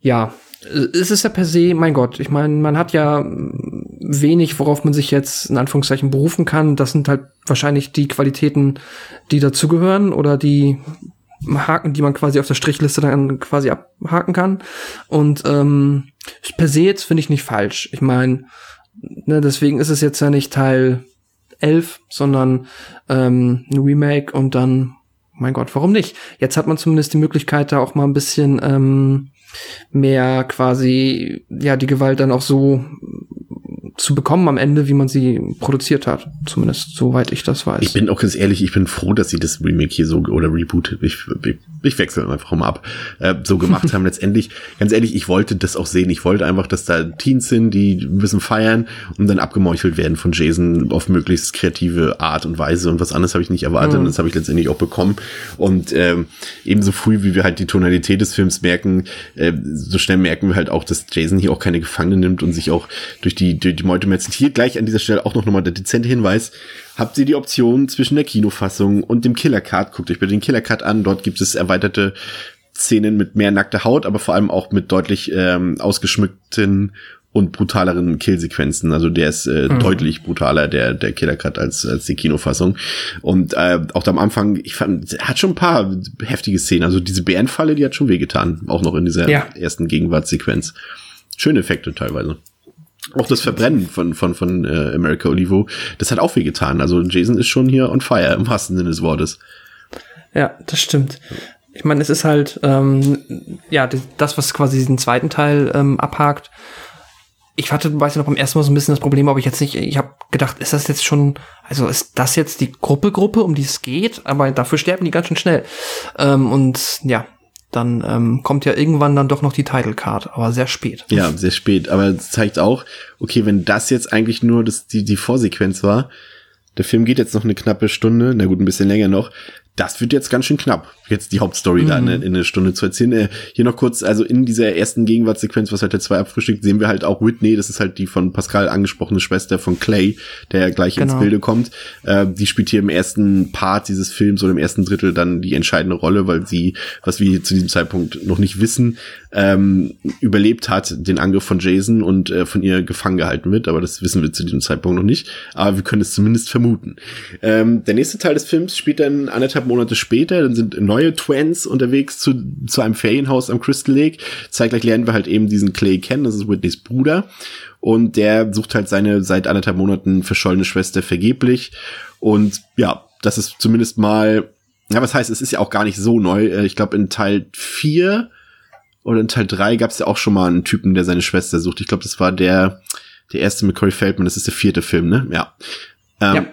ja, es ist ja per se, mein Gott, ich meine, man hat ja wenig, worauf man sich jetzt in Anführungszeichen berufen kann. Das sind halt wahrscheinlich die Qualitäten, die dazugehören oder die Haken, die man quasi auf der Strichliste dann quasi abhaken kann. Und ähm, per se jetzt finde ich nicht falsch. Ich meine, ne, deswegen ist es jetzt ja nicht Teil 11, sondern ähm, ein Remake und dann, mein Gott, warum nicht? Jetzt hat man zumindest die Möglichkeit, da auch mal ein bisschen ähm, mehr quasi, ja, die Gewalt dann auch so zu bekommen am Ende, wie man sie produziert hat. Zumindest soweit ich das weiß. Ich bin auch ganz ehrlich, ich bin froh, dass sie das Remake hier so oder Reboot, ich, ich, ich wechsle einfach mal ab, äh, so gemacht haben. Letztendlich, ganz ehrlich, ich wollte das auch sehen. Ich wollte einfach, dass da Teens sind, die ein bisschen feiern und dann abgemeuchelt werden von Jason auf möglichst kreative Art und Weise. Und was anderes habe ich nicht erwartet. Mhm. Und das habe ich letztendlich auch bekommen. Und ähm, ebenso früh, wie wir halt die Tonalität des Films merken, äh, so schnell merken wir halt auch, dass Jason hier auch keine Gefangene nimmt und sich auch durch die, durch die Meute metzelt. Hier gleich an dieser Stelle auch noch nochmal der dezente Hinweis. Habt ihr die Option zwischen der Kinofassung und dem Killer Cut? Guckt euch bitte den Killer Cut an. Dort gibt es erweiterte Szenen mit mehr nackter Haut, aber vor allem auch mit deutlich ähm, ausgeschmückten und brutaleren Killsequenzen. Also der ist äh, mhm. deutlich brutaler, der, der Killer Cut, als, als die Kinofassung. Und äh, auch am Anfang, ich fand, hat schon ein paar heftige Szenen. Also diese Bärenfalle, die hat schon wehgetan. Auch noch in dieser ja. ersten Gegenwartssequenz. Schöne Effekte teilweise. Auch das Verbrennen von, von, von äh, America Olivo, das hat auch wehgetan. Also Jason ist schon hier on fire, im wahrsten Sinne des Wortes. Ja, das stimmt. Ich meine, es ist halt, ähm, ja, das, was quasi diesen zweiten Teil ähm, abhakt, ich hatte, weiß ich noch, beim ersten Mal so ein bisschen das Problem, ob ich jetzt nicht, ich habe gedacht, ist das jetzt schon, also ist das jetzt die Gruppe Gruppe, um die es geht? Aber dafür sterben die ganz schön schnell. Ähm, und ja, dann ähm, kommt ja irgendwann dann doch noch die Title Card, aber sehr spät. Ja, sehr spät. Aber es zeigt auch, okay, wenn das jetzt eigentlich nur das, die, die Vorsequenz war, der Film geht jetzt noch eine knappe Stunde, na gut, ein bisschen länger noch, das wird jetzt ganz schön knapp, jetzt die Hauptstory mhm. da in, in eine Stunde zu erzählen. Äh, hier noch kurz, also in dieser ersten Gegenwartssequenz, was halt der zwei abfrühstückt, sehen wir halt auch Whitney, das ist halt die von Pascal angesprochene Schwester von Clay, der ja gleich genau. ins Bilde kommt. Äh, die spielt hier im ersten Part dieses Films oder im ersten Drittel dann die entscheidende Rolle, weil sie, was wir zu diesem Zeitpunkt noch nicht wissen, ähm, überlebt hat, den Angriff von Jason und äh, von ihr gefangen gehalten wird, aber das wissen wir zu diesem Zeitpunkt noch nicht. Aber wir können es zumindest vermuten. Ähm, der nächste Teil des Films spielt dann anderthalb Monate später, dann sind neue Twins unterwegs zu, zu einem Ferienhaus am Crystal Lake. Zeitgleich lernen wir halt eben diesen Clay kennen, das ist Whitneys Bruder. Und der sucht halt seine seit anderthalb Monaten verschollene Schwester vergeblich. Und ja, das ist zumindest mal, ja, was heißt, es ist ja auch gar nicht so neu. Äh, ich glaube, in Teil vier oder in Teil 3 gab es ja auch schon mal einen Typen, der seine Schwester sucht. Ich glaube, das war der, der erste mit Corey Feldman, das ist der vierte Film, ne? Ja. Ähm, ja.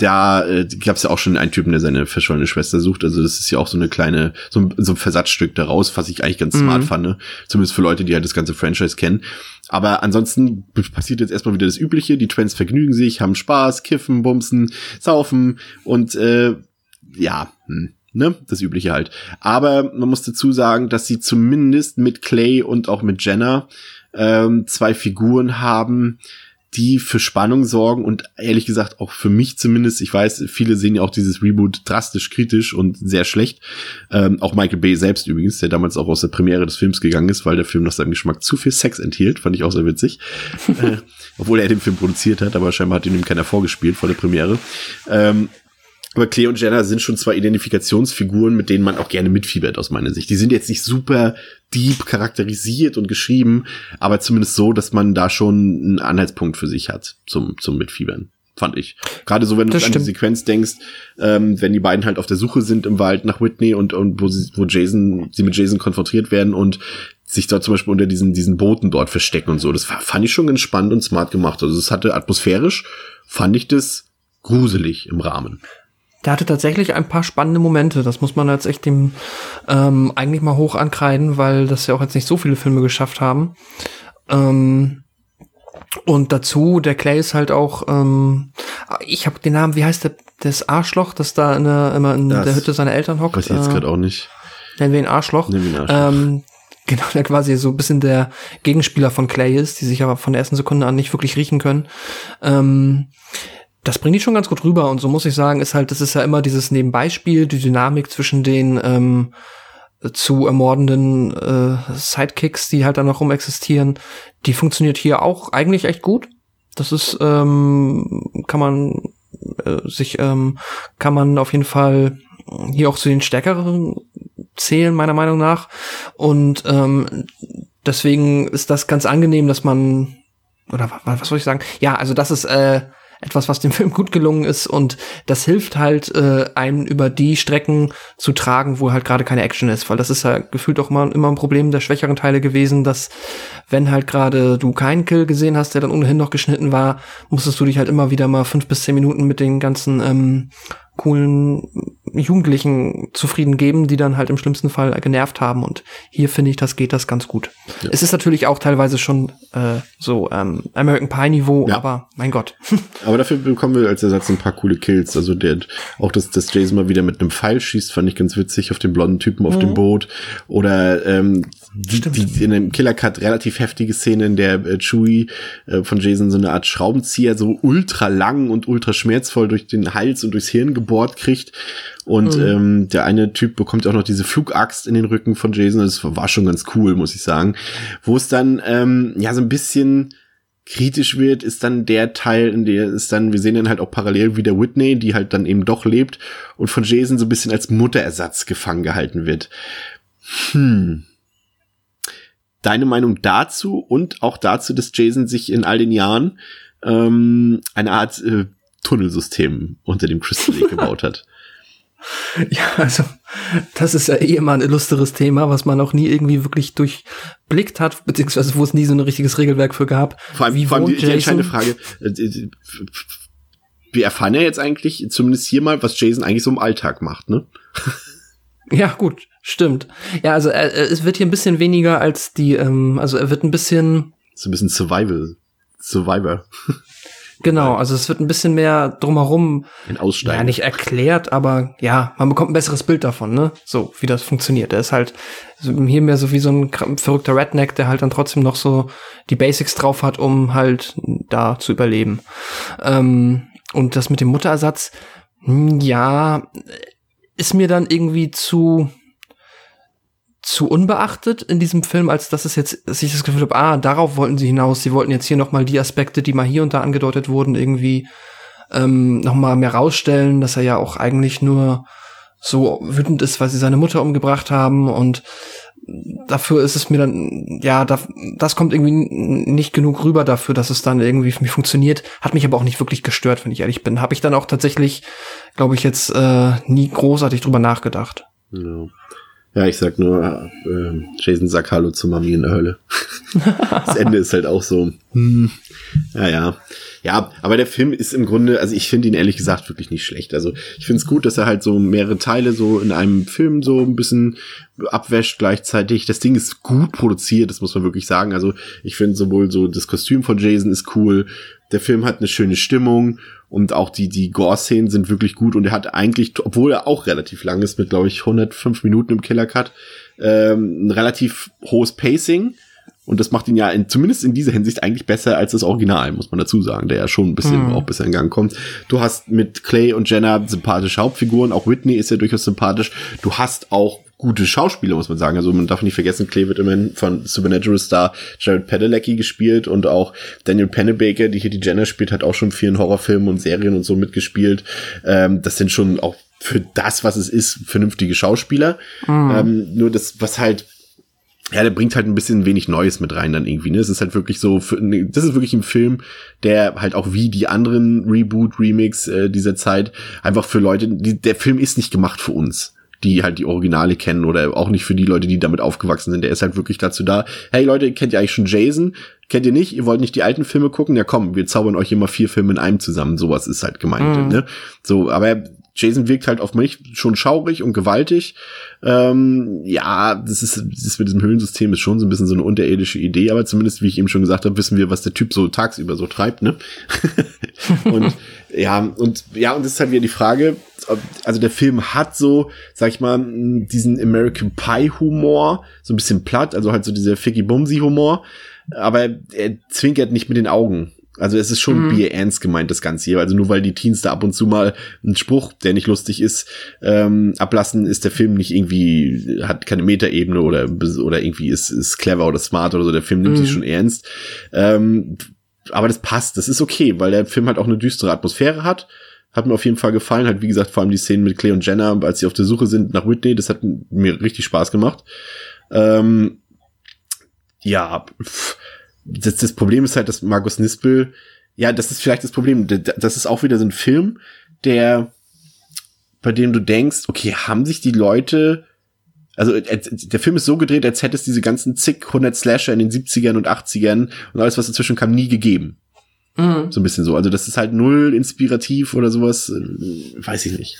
Da äh, gab es ja auch schon einen Typen, der seine verschollene Schwester sucht. Also das ist ja auch so eine kleine, so ein, so ein Versatzstück daraus, was ich eigentlich ganz mhm. smart fand. Ne? Zumindest für Leute, die halt das ganze Franchise kennen. Aber ansonsten passiert jetzt erstmal wieder das Übliche. Die Twins vergnügen sich, haben Spaß, kiffen, bumsen, saufen und äh, ja, hm ne, das übliche halt. Aber man muss dazu sagen, dass sie zumindest mit Clay und auch mit Jenna ähm, zwei Figuren haben, die für Spannung sorgen und ehrlich gesagt auch für mich zumindest, ich weiß, viele sehen ja auch dieses Reboot drastisch kritisch und sehr schlecht. Ähm, auch Michael Bay selbst übrigens, der damals auch aus der Premiere des Films gegangen ist, weil der Film nach seinem Geschmack zu viel Sex enthielt, fand ich auch sehr witzig. äh, obwohl er den Film produziert hat, aber scheinbar hat ihn ihm keiner vorgespielt vor der Premiere. Ähm, aber Clay und Jenna sind schon zwei Identifikationsfiguren, mit denen man auch gerne mitfiebert, aus meiner Sicht. Die sind jetzt nicht super deep charakterisiert und geschrieben, aber zumindest so, dass man da schon einen Anhaltspunkt für sich hat zum, zum Mitfiebern. Fand ich. Gerade so, wenn du an die Sequenz denkst, ähm, wenn die beiden halt auf der Suche sind im Wald nach Whitney und, und wo, sie, wo Jason, sie mit Jason konfrontiert werden und sich dort zum Beispiel unter diesen, diesen Booten dort verstecken und so. Das fand ich schon ganz spannend und smart gemacht. Also es hatte atmosphärisch, fand ich das gruselig im Rahmen der hatte tatsächlich ein paar spannende Momente. Das muss man jetzt echt dem ähm, eigentlich mal hoch ankreiden, weil das ja auch jetzt nicht so viele Filme geschafft haben. Ähm, und dazu, der Clay ist halt auch, ähm, ich habe den Namen, wie heißt der, das Arschloch, das da in der, immer in das der Hütte seiner Eltern hockt? Weiß ich jetzt äh, gerade auch nicht. Nennen wir ihn Arschloch. Nennen wir ihn Arschloch. Ähm, genau, der quasi so ein bisschen der Gegenspieler von Clay ist, die sich aber von der ersten Sekunde an nicht wirklich riechen können. Ähm, das bringt die schon ganz gut rüber und so muss ich sagen, ist halt, das ist ja immer dieses Nebenbeispiel, die Dynamik zwischen den ähm, zu ermordenden äh, Sidekicks, die halt dann noch rum existieren, die funktioniert hier auch eigentlich echt gut. Das ist, ähm, kann man äh, sich, ähm, kann man auf jeden Fall hier auch zu den stärkeren zählen, meiner Meinung nach. Und ähm, deswegen ist das ganz angenehm, dass man, oder was, soll ich sagen? Ja, also das ist äh, etwas, was dem Film gut gelungen ist. Und das hilft halt, äh, einen über die Strecken zu tragen, wo halt gerade keine Action ist, weil das ist ja gefühlt auch immer, immer ein Problem der schwächeren Teile gewesen, dass wenn halt gerade du keinen Kill gesehen hast, der dann ohnehin noch geschnitten war, musstest du dich halt immer wieder mal fünf bis zehn Minuten mit den ganzen ähm, coolen Jugendlichen zufrieden geben, die dann halt im schlimmsten Fall genervt haben. Und hier finde ich, das geht das ganz gut. Ja. Es ist natürlich auch teilweise schon äh, so ähm, American Pie Niveau, ja. aber mein Gott. aber dafür bekommen wir als Ersatz ein paar coole Kills. Also der auch dass das Jason mal wieder mit einem Pfeil schießt, fand ich ganz witzig auf den blonden Typen auf mhm. dem Boot. Oder ähm, die, die, in einem Killer Cut relativ heftige Szene, in der äh, Chewie äh, von Jason so eine Art Schraubenzieher so ultra lang und ultra schmerzvoll durch den Hals und durchs Hirn gebohrt kriegt Und mhm. ähm, der eine Typ bekommt auch noch diese Flugaxt in den Rücken von Jason. Das war schon ganz cool, muss ich sagen. Wo es dann ähm, ja so ein bisschen kritisch wird, ist dann der Teil, in der es dann, wir sehen dann halt auch parallel wie der Whitney, die halt dann eben doch lebt und von Jason so ein bisschen als Mutterersatz gefangen gehalten wird. Hm. Deine Meinung dazu und auch dazu, dass Jason sich in all den Jahren ähm, eine Art äh, Tunnelsystem unter dem Crystal Lake gebaut hat. Ja, also das ist ja eh immer ein illustres Thema, was man auch nie irgendwie wirklich durchblickt hat, beziehungsweise wo es nie so ein richtiges Regelwerk für gab. Vor allem, Wie vor allem die, die entscheidende Frage, äh, wir erfahren ja jetzt eigentlich, zumindest hier mal, was Jason eigentlich so im Alltag macht, ne? Ja, gut, stimmt. Ja, also er, es wird hier ein bisschen weniger als die, ähm, also er wird ein bisschen. So ein bisschen Survival. Survivor. Genau, also es wird ein bisschen mehr drumherum. In Aussteigen. Ja, nicht erklärt, aber ja, man bekommt ein besseres Bild davon, ne? So, wie das funktioniert. Er ist halt hier mehr so wie so ein verrückter Redneck, der halt dann trotzdem noch so die Basics drauf hat, um halt da zu überleben. Ähm, und das mit dem Mutterersatz, hm, ja, ist mir dann irgendwie zu, zu unbeachtet in diesem Film, als dass es jetzt, dass ich das Gefühl habe, ah, darauf wollten sie hinaus. Sie wollten jetzt hier nochmal die Aspekte, die mal hier und da angedeutet wurden, irgendwie ähm, nochmal mehr rausstellen, dass er ja auch eigentlich nur so wütend ist, weil sie seine Mutter umgebracht haben und dafür ist es mir dann, ja, da, das kommt irgendwie nicht genug rüber dafür, dass es dann irgendwie für mich funktioniert. Hat mich aber auch nicht wirklich gestört, wenn ich ehrlich bin. Habe ich dann auch tatsächlich, glaube ich, jetzt äh, nie großartig drüber nachgedacht. Ja. Ja, ich sag nur, äh, Jason sagt Hallo zu Mami in der Hölle. das Ende ist halt auch so. Hm, ja, ja. Ja, aber der Film ist im Grunde, also ich finde ihn ehrlich gesagt wirklich nicht schlecht. Also ich finde es gut, dass er halt so mehrere Teile so in einem Film so ein bisschen abwäscht gleichzeitig. Das Ding ist gut produziert, das muss man wirklich sagen. Also ich finde sowohl so das Kostüm von Jason ist cool, der Film hat eine schöne Stimmung und auch die, die Gore-Szenen sind wirklich gut und er hat eigentlich, obwohl er auch relativ lang ist, mit glaube ich 105 Minuten im Killer Cut, ähm, ein relativ hohes Pacing. Und das macht ihn ja in, zumindest in dieser Hinsicht eigentlich besser als das Original, muss man dazu sagen, der ja schon ein bisschen mhm. auch besser in Gang kommt. Du hast mit Clay und Jenna sympathische Hauptfiguren, auch Whitney ist ja durchaus sympathisch. Du hast auch gute Schauspieler, muss man sagen. Also man darf nicht vergessen, Clay wird immerhin von Supernatural Star Jared Padalecki gespielt und auch Daniel Pennebaker, die hier die Jenna spielt, hat auch schon vielen Horrorfilmen und Serien und so mitgespielt. Ähm, das sind schon auch für das, was es ist, vernünftige Schauspieler. Mhm. Ähm, nur das, was halt ja, der bringt halt ein bisschen wenig Neues mit rein dann irgendwie. Ne? Es ist halt wirklich so, für, ne, das ist wirklich ein Film, der halt auch wie die anderen Reboot, Remix äh, dieser Zeit einfach für Leute, die, der Film ist nicht gemacht für uns die halt die Originale kennen oder auch nicht für die Leute, die damit aufgewachsen sind. Der ist halt wirklich dazu da. Hey Leute, kennt ihr eigentlich schon Jason? Kennt ihr nicht? Ihr wollt nicht die alten Filme gucken? Ja komm, wir zaubern euch immer vier Filme in einem zusammen. Sowas ist halt gemeint. Mhm. Ne? So, aber Jason wirkt halt auf mich schon schaurig und gewaltig. Ähm, ja, das ist, das ist mit diesem Höhlensystem ist schon so ein bisschen so eine unterirdische Idee, aber zumindest, wie ich eben schon gesagt habe, wissen wir, was der Typ so tagsüber so treibt, ne? und ja, und ja, und das ist halt wieder die Frage, also der Film hat so, sag ich mal, diesen American Pie Humor, so ein bisschen platt, also halt so dieser Ficky Bumsy Humor, aber er zwinkert nicht mit den Augen. Also es ist schon mhm. Bier ernst gemeint, das Ganze hier. Also nur weil die Teens da ab und zu mal einen Spruch, der nicht lustig ist, ähm, ablassen, ist der Film nicht irgendwie, hat keine Metaebene oder, oder irgendwie ist, ist clever oder smart oder so. Der Film nimmt mhm. sich schon ernst. Ähm, aber das passt, das ist okay, weil der Film halt auch eine düstere Atmosphäre hat. Hat mir auf jeden Fall gefallen. Hat, wie gesagt, vor allem die Szenen mit Clay und Jenna, als sie auf der Suche sind nach Whitney, das hat mir richtig Spaß gemacht. Ähm, ja, pff, das, das Problem ist halt, dass Markus Nispel, ja, das ist vielleicht das Problem. Das ist auch wieder so ein Film, der, bei dem du denkst, okay, haben sich die Leute also der Film ist so gedreht, als hätte es diese ganzen zig hundert Slasher in den 70ern und 80ern und alles, was dazwischen kam, nie gegeben. Mhm. So ein bisschen so. Also das ist halt null inspirativ oder sowas, äh, weiß ich nicht.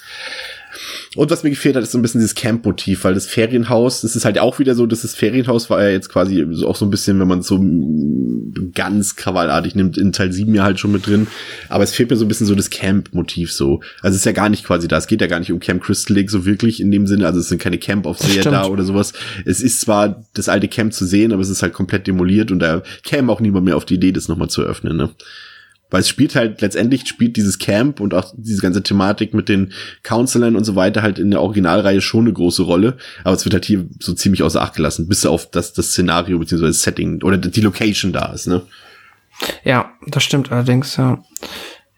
Und was mir gefehlt hat, ist so ein bisschen dieses Camp-Motiv, weil das Ferienhaus, das ist halt auch wieder so, dass das Ferienhaus war ja jetzt quasi auch so ein bisschen, wenn man es so ganz krawallartig nimmt, in Teil 7 ja halt schon mit drin. Aber es fehlt mir so ein bisschen so das Camp-Motiv so. Also es ist ja gar nicht quasi da. Es geht ja gar nicht um Camp Crystal Lake so wirklich in dem Sinne. Also es sind keine Camp-Aufseher da oder sowas. Es ist zwar das alte Camp zu sehen, aber es ist halt komplett demoliert und da käme auch niemand mehr auf die Idee, das nochmal zu öffnen, ne? Weil es spielt halt, letztendlich spielt dieses Camp und auch diese ganze Thematik mit den Counselern und so weiter halt in der Originalreihe schon eine große Rolle. Aber es wird halt hier so ziemlich außer Acht gelassen, bis auf das, das Szenario bzw. das Setting oder die Location da ist, ne? Ja, das stimmt allerdings, ja.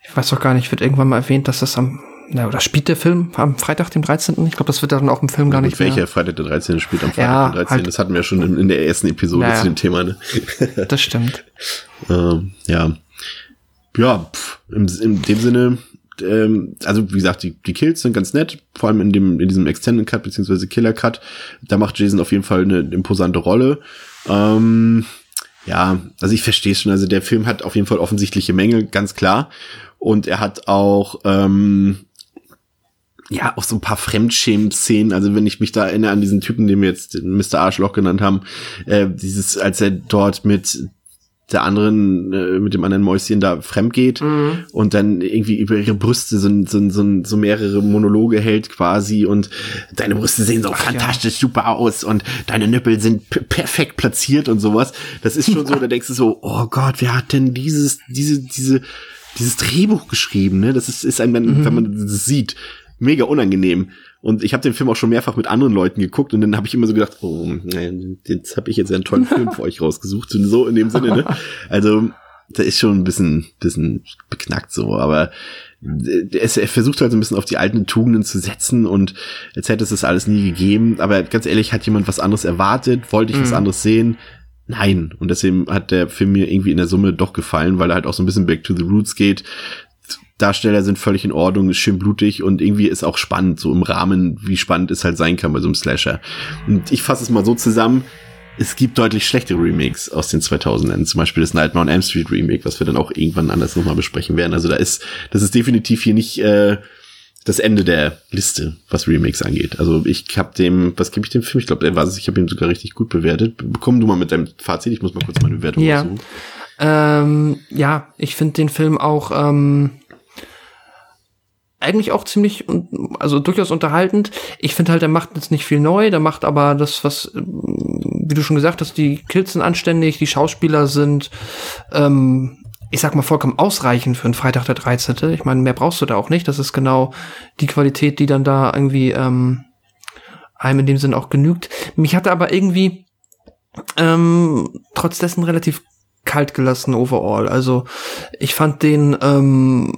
Ich weiß auch gar nicht, wird irgendwann mal erwähnt, dass das am, na, oder spielt der Film am Freitag, dem 13.? Ich glaube, das wird dann auch im Film gar Gut, nicht welcher mehr. Freitag der 13. spielt am Freitag Ja, der 13. halt- das hatten wir schon in, in der ersten Episode Naja. zu dem Thema, ne? Das stimmt. Ähm, ja. Ja, pff, im, in dem Sinne, ähm, also wie gesagt, die, die Kills sind ganz nett, vor allem in dem, in diesem Extended Cut beziehungsweise Killer Cut. Da macht Jason auf jeden Fall eine imposante Rolle. Ähm, ja, also ich verstehe schon. Also der Film hat auf jeden Fall offensichtliche Mängel, ganz klar. Und er hat auch, ähm, ja, auch so ein paar Fremdschämen-Szenen. Also wenn ich mich da erinnere an diesen Typen, den wir jetzt Mr. Arschloch genannt haben, äh, dieses, als er dort mit der anderen, äh, mit dem anderen Mäuschen da fremd geht und dann irgendwie über ihre Brüste so, so, so, so mehrere Monologe hält quasi und deine Brüste sehen so fantastisch super aus und deine Nippel sind perfekt platziert und sowas. Das ist schon so, da denkst du so, oh Gott, wer hat denn dieses, diese, diese, dieses Drehbuch geschrieben, ne? Das ist, ist einem dann, wenn man das sieht, mega unangenehm. Und ich habe den Film auch schon mehrfach mit anderen Leuten geguckt und dann habe ich immer so gedacht, oh, jetzt habe ich jetzt einen tollen Film für euch rausgesucht. Und so in dem Sinne, ne? Also, da ist schon ein bisschen, bisschen beknackt so, aber es, er versucht halt so ein bisschen auf die alten Tugenden zu setzen und jetzt hätte es das alles nie gegeben. Aber ganz ehrlich, hat jemand was anderes erwartet? Wollte ich was anderes sehen? Nein. Und deswegen hat der Film mir irgendwie in der Summe doch gefallen, weil er halt auch so ein bisschen back to the roots geht. Darsteller sind völlig in Ordnung, ist schön blutig und irgendwie ist auch spannend, so im Rahmen, wie spannend es halt sein kann bei so einem Slasher. Und ich fasse es mal so zusammen, es gibt deutlich schlechtere Remakes aus den 2000ern, zum Beispiel das Nightmare on Elm Street Remake, was wir dann auch irgendwann anders nochmal besprechen werden. Also da ist, das ist definitiv hier nicht äh, das Ende der Liste, was Remakes angeht. Also ich habe dem, was gebe ich dem Film? Ich glaube, er war es, ich habe ihn sogar richtig gut bewertet. Komm du mal mit deinem Fazit, ich muss mal kurz meine Bewertung Ja. raussuchen. Ähm, ja, ich finde den Film auch ähm, eigentlich auch ziemlich, also durchaus unterhaltend. Ich finde halt, er macht jetzt nicht viel neu, der macht aber das, was, ähm, wie du schon gesagt hast, die Kills sind anständig, die Schauspieler sind, ähm, ich sag mal, vollkommen ausreichend für einen Freitag der 13. Ich meine, mehr brauchst du da auch nicht. Das ist genau die Qualität, die dann da irgendwie ähm, einem in dem Sinn auch genügt. Mich hatte aber irgendwie ähm, trotz dessen relativ kalt gelassen overall. Also ich fand den ähm,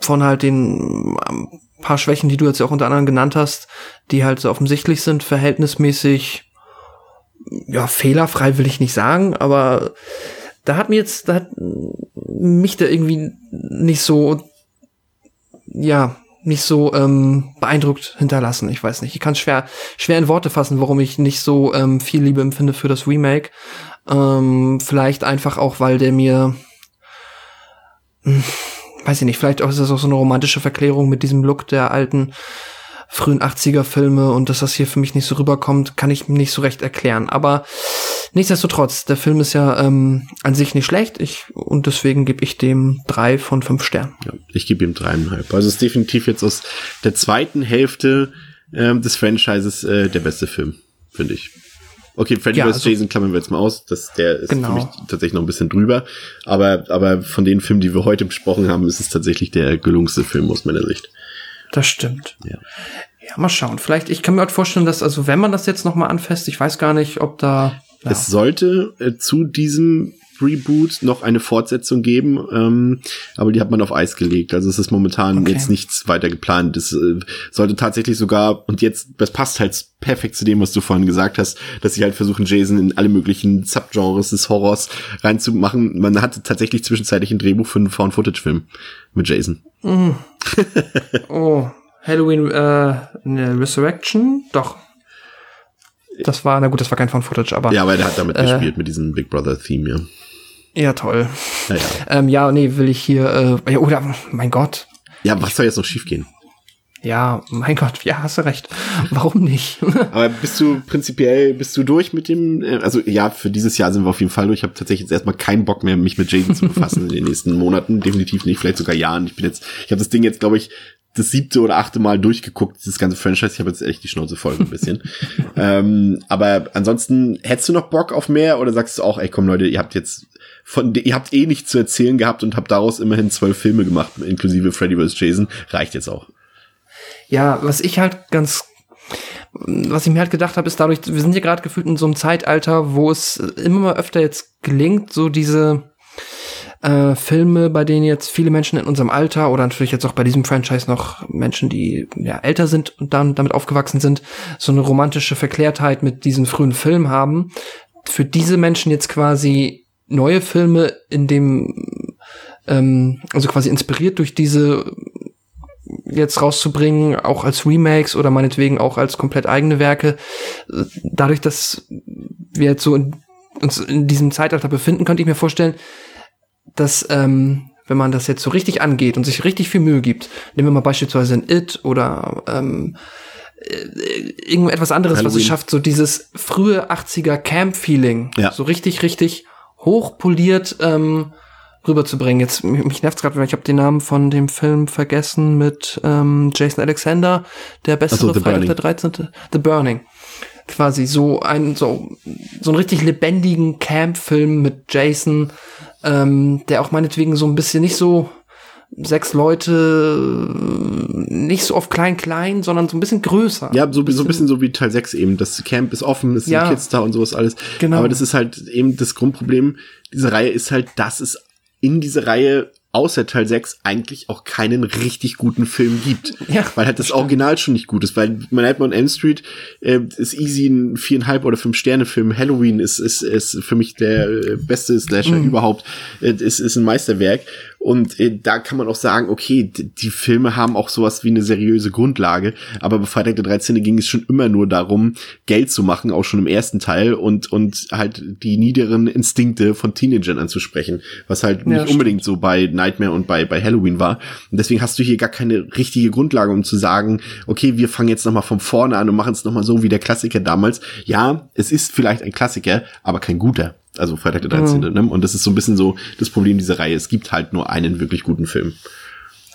von halt den ähm, paar Schwächen, die du jetzt auch unter anderem genannt hast, die halt so offensichtlich sind, verhältnismäßig ja fehlerfrei will ich nicht sagen, aber da hat mir jetzt da hat mich da irgendwie nicht so ja nicht so ähm, beeindruckt hinterlassen. Ich weiß nicht. Ich kann schwer schwer in Worte fassen, warum ich nicht so ähm, viel Liebe empfinde für das Remake. Ähm, vielleicht einfach auch, weil der mir, hm, weiß ich nicht, vielleicht auch ist das auch so eine romantische Verklärung mit diesem Look der alten frühen 80er Filme und dass das hier für mich nicht so rüberkommt, kann ich nicht so recht erklären. Aber nichtsdestotrotz, der Film ist ja ähm, an sich nicht schlecht ich, und deswegen gebe ich dem drei von fünf Sternen. Ja, ich gebe ihm dreieinhalb. Also es ist definitiv jetzt aus der zweiten Hälfte ähm, des Franchises äh, der beste Film, finde ich. Okay, Freddy Ja, vs. also- Jason klammern wir jetzt mal aus. Das, der ist Genau. für mich tatsächlich noch ein bisschen drüber. Aber, aber von den Filmen, die wir heute besprochen haben, ist es tatsächlich der gelungenste Film aus meiner Sicht. Das stimmt. Ja. Ja, mal schauen. Vielleicht, ich kann mir halt vorstellen, dass, also wenn man das jetzt noch mal anfasst, ich weiß gar nicht, ob da. Ja. Es sollte äh, zu diesem Reboot noch eine Fortsetzung geben, ähm, aber die hat man auf Eis gelegt. Also es ist momentan Okay. jetzt nichts weiter geplant. Es äh, sollte tatsächlich sogar, und jetzt, das passt halt perfekt zu dem, was du vorhin gesagt hast, dass sie halt versuchen, Jason in alle möglichen Subgenres des Horrors reinzumachen. Man hatte tatsächlich zwischenzeitlich ein Drehbuch für einen Found-Footage-Film mit Jason. Oh, Halloween äh, Resurrection? Doch. Das war, na gut, das war kein Found-Footage, aber Ja, aber der hat damit Äh. gespielt, mit diesem Big Brother-Theme, ja. ja, toll. Naja. Ähm, ja, nee, will ich hier, äh, ja, oder, mein Gott. Ja, was soll jetzt noch schiefgehen? Ja, mein Gott, ja, hast du recht. Warum nicht? Aber bist du prinzipiell, bist du durch mit dem, äh, also ja, für dieses Jahr sind wir auf jeden Fall durch. Ich habe tatsächlich jetzt erstmal keinen Bock mehr, mich mit Jason zu befassen in den nächsten Monaten. Definitiv nicht, vielleicht sogar Jahren. Ich bin jetzt, ich habe das Ding jetzt, glaube ich, das siebte oder achte Mal durchgeguckt, dieses ganze Franchise. Ich habe jetzt echt die Schnauze voll ein bisschen. ähm, aber ansonsten, hättest du noch Bock auf mehr oder sagst du auch, ey komm Leute, ihr habt jetzt von, ihr habt eh nichts zu erzählen gehabt und habt daraus immerhin zwölf Filme gemacht, inklusive Freddy vs. Jason. Reicht jetzt auch. Ja, was ich halt ganz was ich mir halt gedacht habe, ist dadurch, wir sind hier gerade gefühlt in so einem Zeitalter, wo es immer mal öfter jetzt gelingt, so diese äh, Filme, bei denen jetzt viele Menschen in unserem Alter oder natürlich jetzt auch bei diesem Franchise noch Menschen, die ja älter sind und dann damit aufgewachsen sind, so eine romantische Verklärtheit mit diesen frühen Filmen haben. Für diese Menschen jetzt quasi neue Filme in dem, ähm, also quasi inspiriert durch diese jetzt rauszubringen, auch als Remakes oder meinetwegen auch als komplett eigene Werke, dadurch, dass wir jetzt so in, uns in diesem Zeitalter befinden, könnte ich mir vorstellen, dass ähm, wenn man das jetzt so richtig angeht und sich richtig viel Mühe gibt, nehmen wir mal beispielsweise ein It oder ähm, äh, irgendetwas anderes, Halloween. was es schafft, so dieses frühe 80er Camp-Feeling, ja. so richtig, richtig hochpoliert ähm, rüberzubringen. Jetzt mich nervt's gerade, weil ich habe den Namen von dem Film vergessen mit ähm, Jason Alexander, der bessere so, Freitag der 13. The Burning. Quasi so ein so so einen richtig lebendigen Camp-Film mit Jason, ähm, der auch meinetwegen so ein bisschen nicht so sechs Leute nicht so auf klein klein, sondern so ein bisschen größer. Ja, so, so ein bisschen so wie Teil 6 eben. Das Camp ist offen, es sind ja, Kids da und sowas alles. Genau. Aber das ist halt eben das Grundproblem. Diese Reihe ist halt, dass es in diese Reihe außer Teil 6 eigentlich auch keinen richtig guten Film gibt. Ja, weil halt das stimmt. Original schon nicht gut ist, weil Nightmare on Elm Street äh, ist easy ein viereinhalb oder fünf Sterne Film. Halloween ist, ist, ist für mich der äh, beste Slasher mm. überhaupt. Äh, ist, ist ein Meisterwerk. Und äh, da kann man auch sagen, okay, die Filme haben auch sowas wie eine seriöse Grundlage, aber bei Freitag der 13. ging es schon immer nur darum, Geld zu machen, auch schon im ersten Teil und, und halt die niederen Instinkte von Teenagern anzusprechen, was halt ja, nicht unbedingt so bei Nightmare und bei, bei Halloween war. Und deswegen hast du hier gar keine richtige Grundlage, um zu sagen, okay, wir fangen jetzt nochmal von vorne an und machen es nochmal so wie der Klassiker damals. Ja, es ist vielleicht ein Klassiker, aber kein guter. Also Freitag der 13. Mhm. Ne? Und das ist so ein bisschen so das Problem dieser Reihe. Es gibt halt nur einen wirklich guten Film.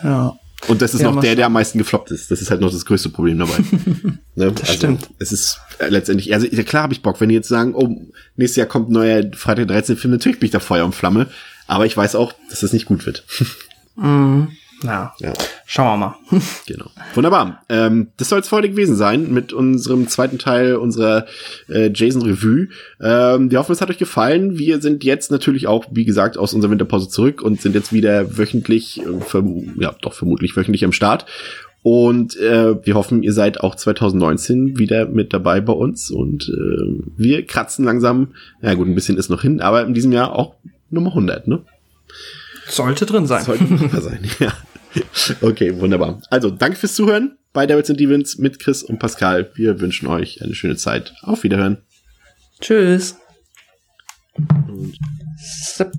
Ja. Und das ist ja, noch der, der am meisten gefloppt ist. Das ist halt noch das größte Problem dabei. ne? Das also, stimmt. Es ist äh, letztendlich, also ja, klar habe ich Bock, wenn die jetzt sagen, oh, nächstes Jahr kommt ein neuer Freitag der 13. Film, natürlich bin ich da Feuer und Flamme. Aber ich weiß auch, dass das nicht gut wird. mhm. Ja. ja. Schauen wir mal. genau. Wunderbar. Ähm, das soll es heute gewesen sein mit unserem zweiten Teil unserer äh, Jason Revue. Ähm, wir hoffen, es hat euch gefallen. Wir sind jetzt natürlich auch, wie gesagt, aus unserer Winterpause zurück und sind jetzt wieder wöchentlich, äh, ja, doch vermutlich wöchentlich am Start. Und äh, wir hoffen, ihr seid auch 2019 wieder mit dabei bei uns. Und äh, wir kratzen langsam, ja gut, ein bisschen ist noch hin, aber in diesem Jahr auch Nummer 100, ne? Sollte drin sein. Sollte drin sein, ja. okay, wunderbar. Also, danke fürs Zuhören bei Devils and Demons mit Chris und Pascal. Wir wünschen euch eine schöne Zeit. Auf Wiederhören. Tschüss. Und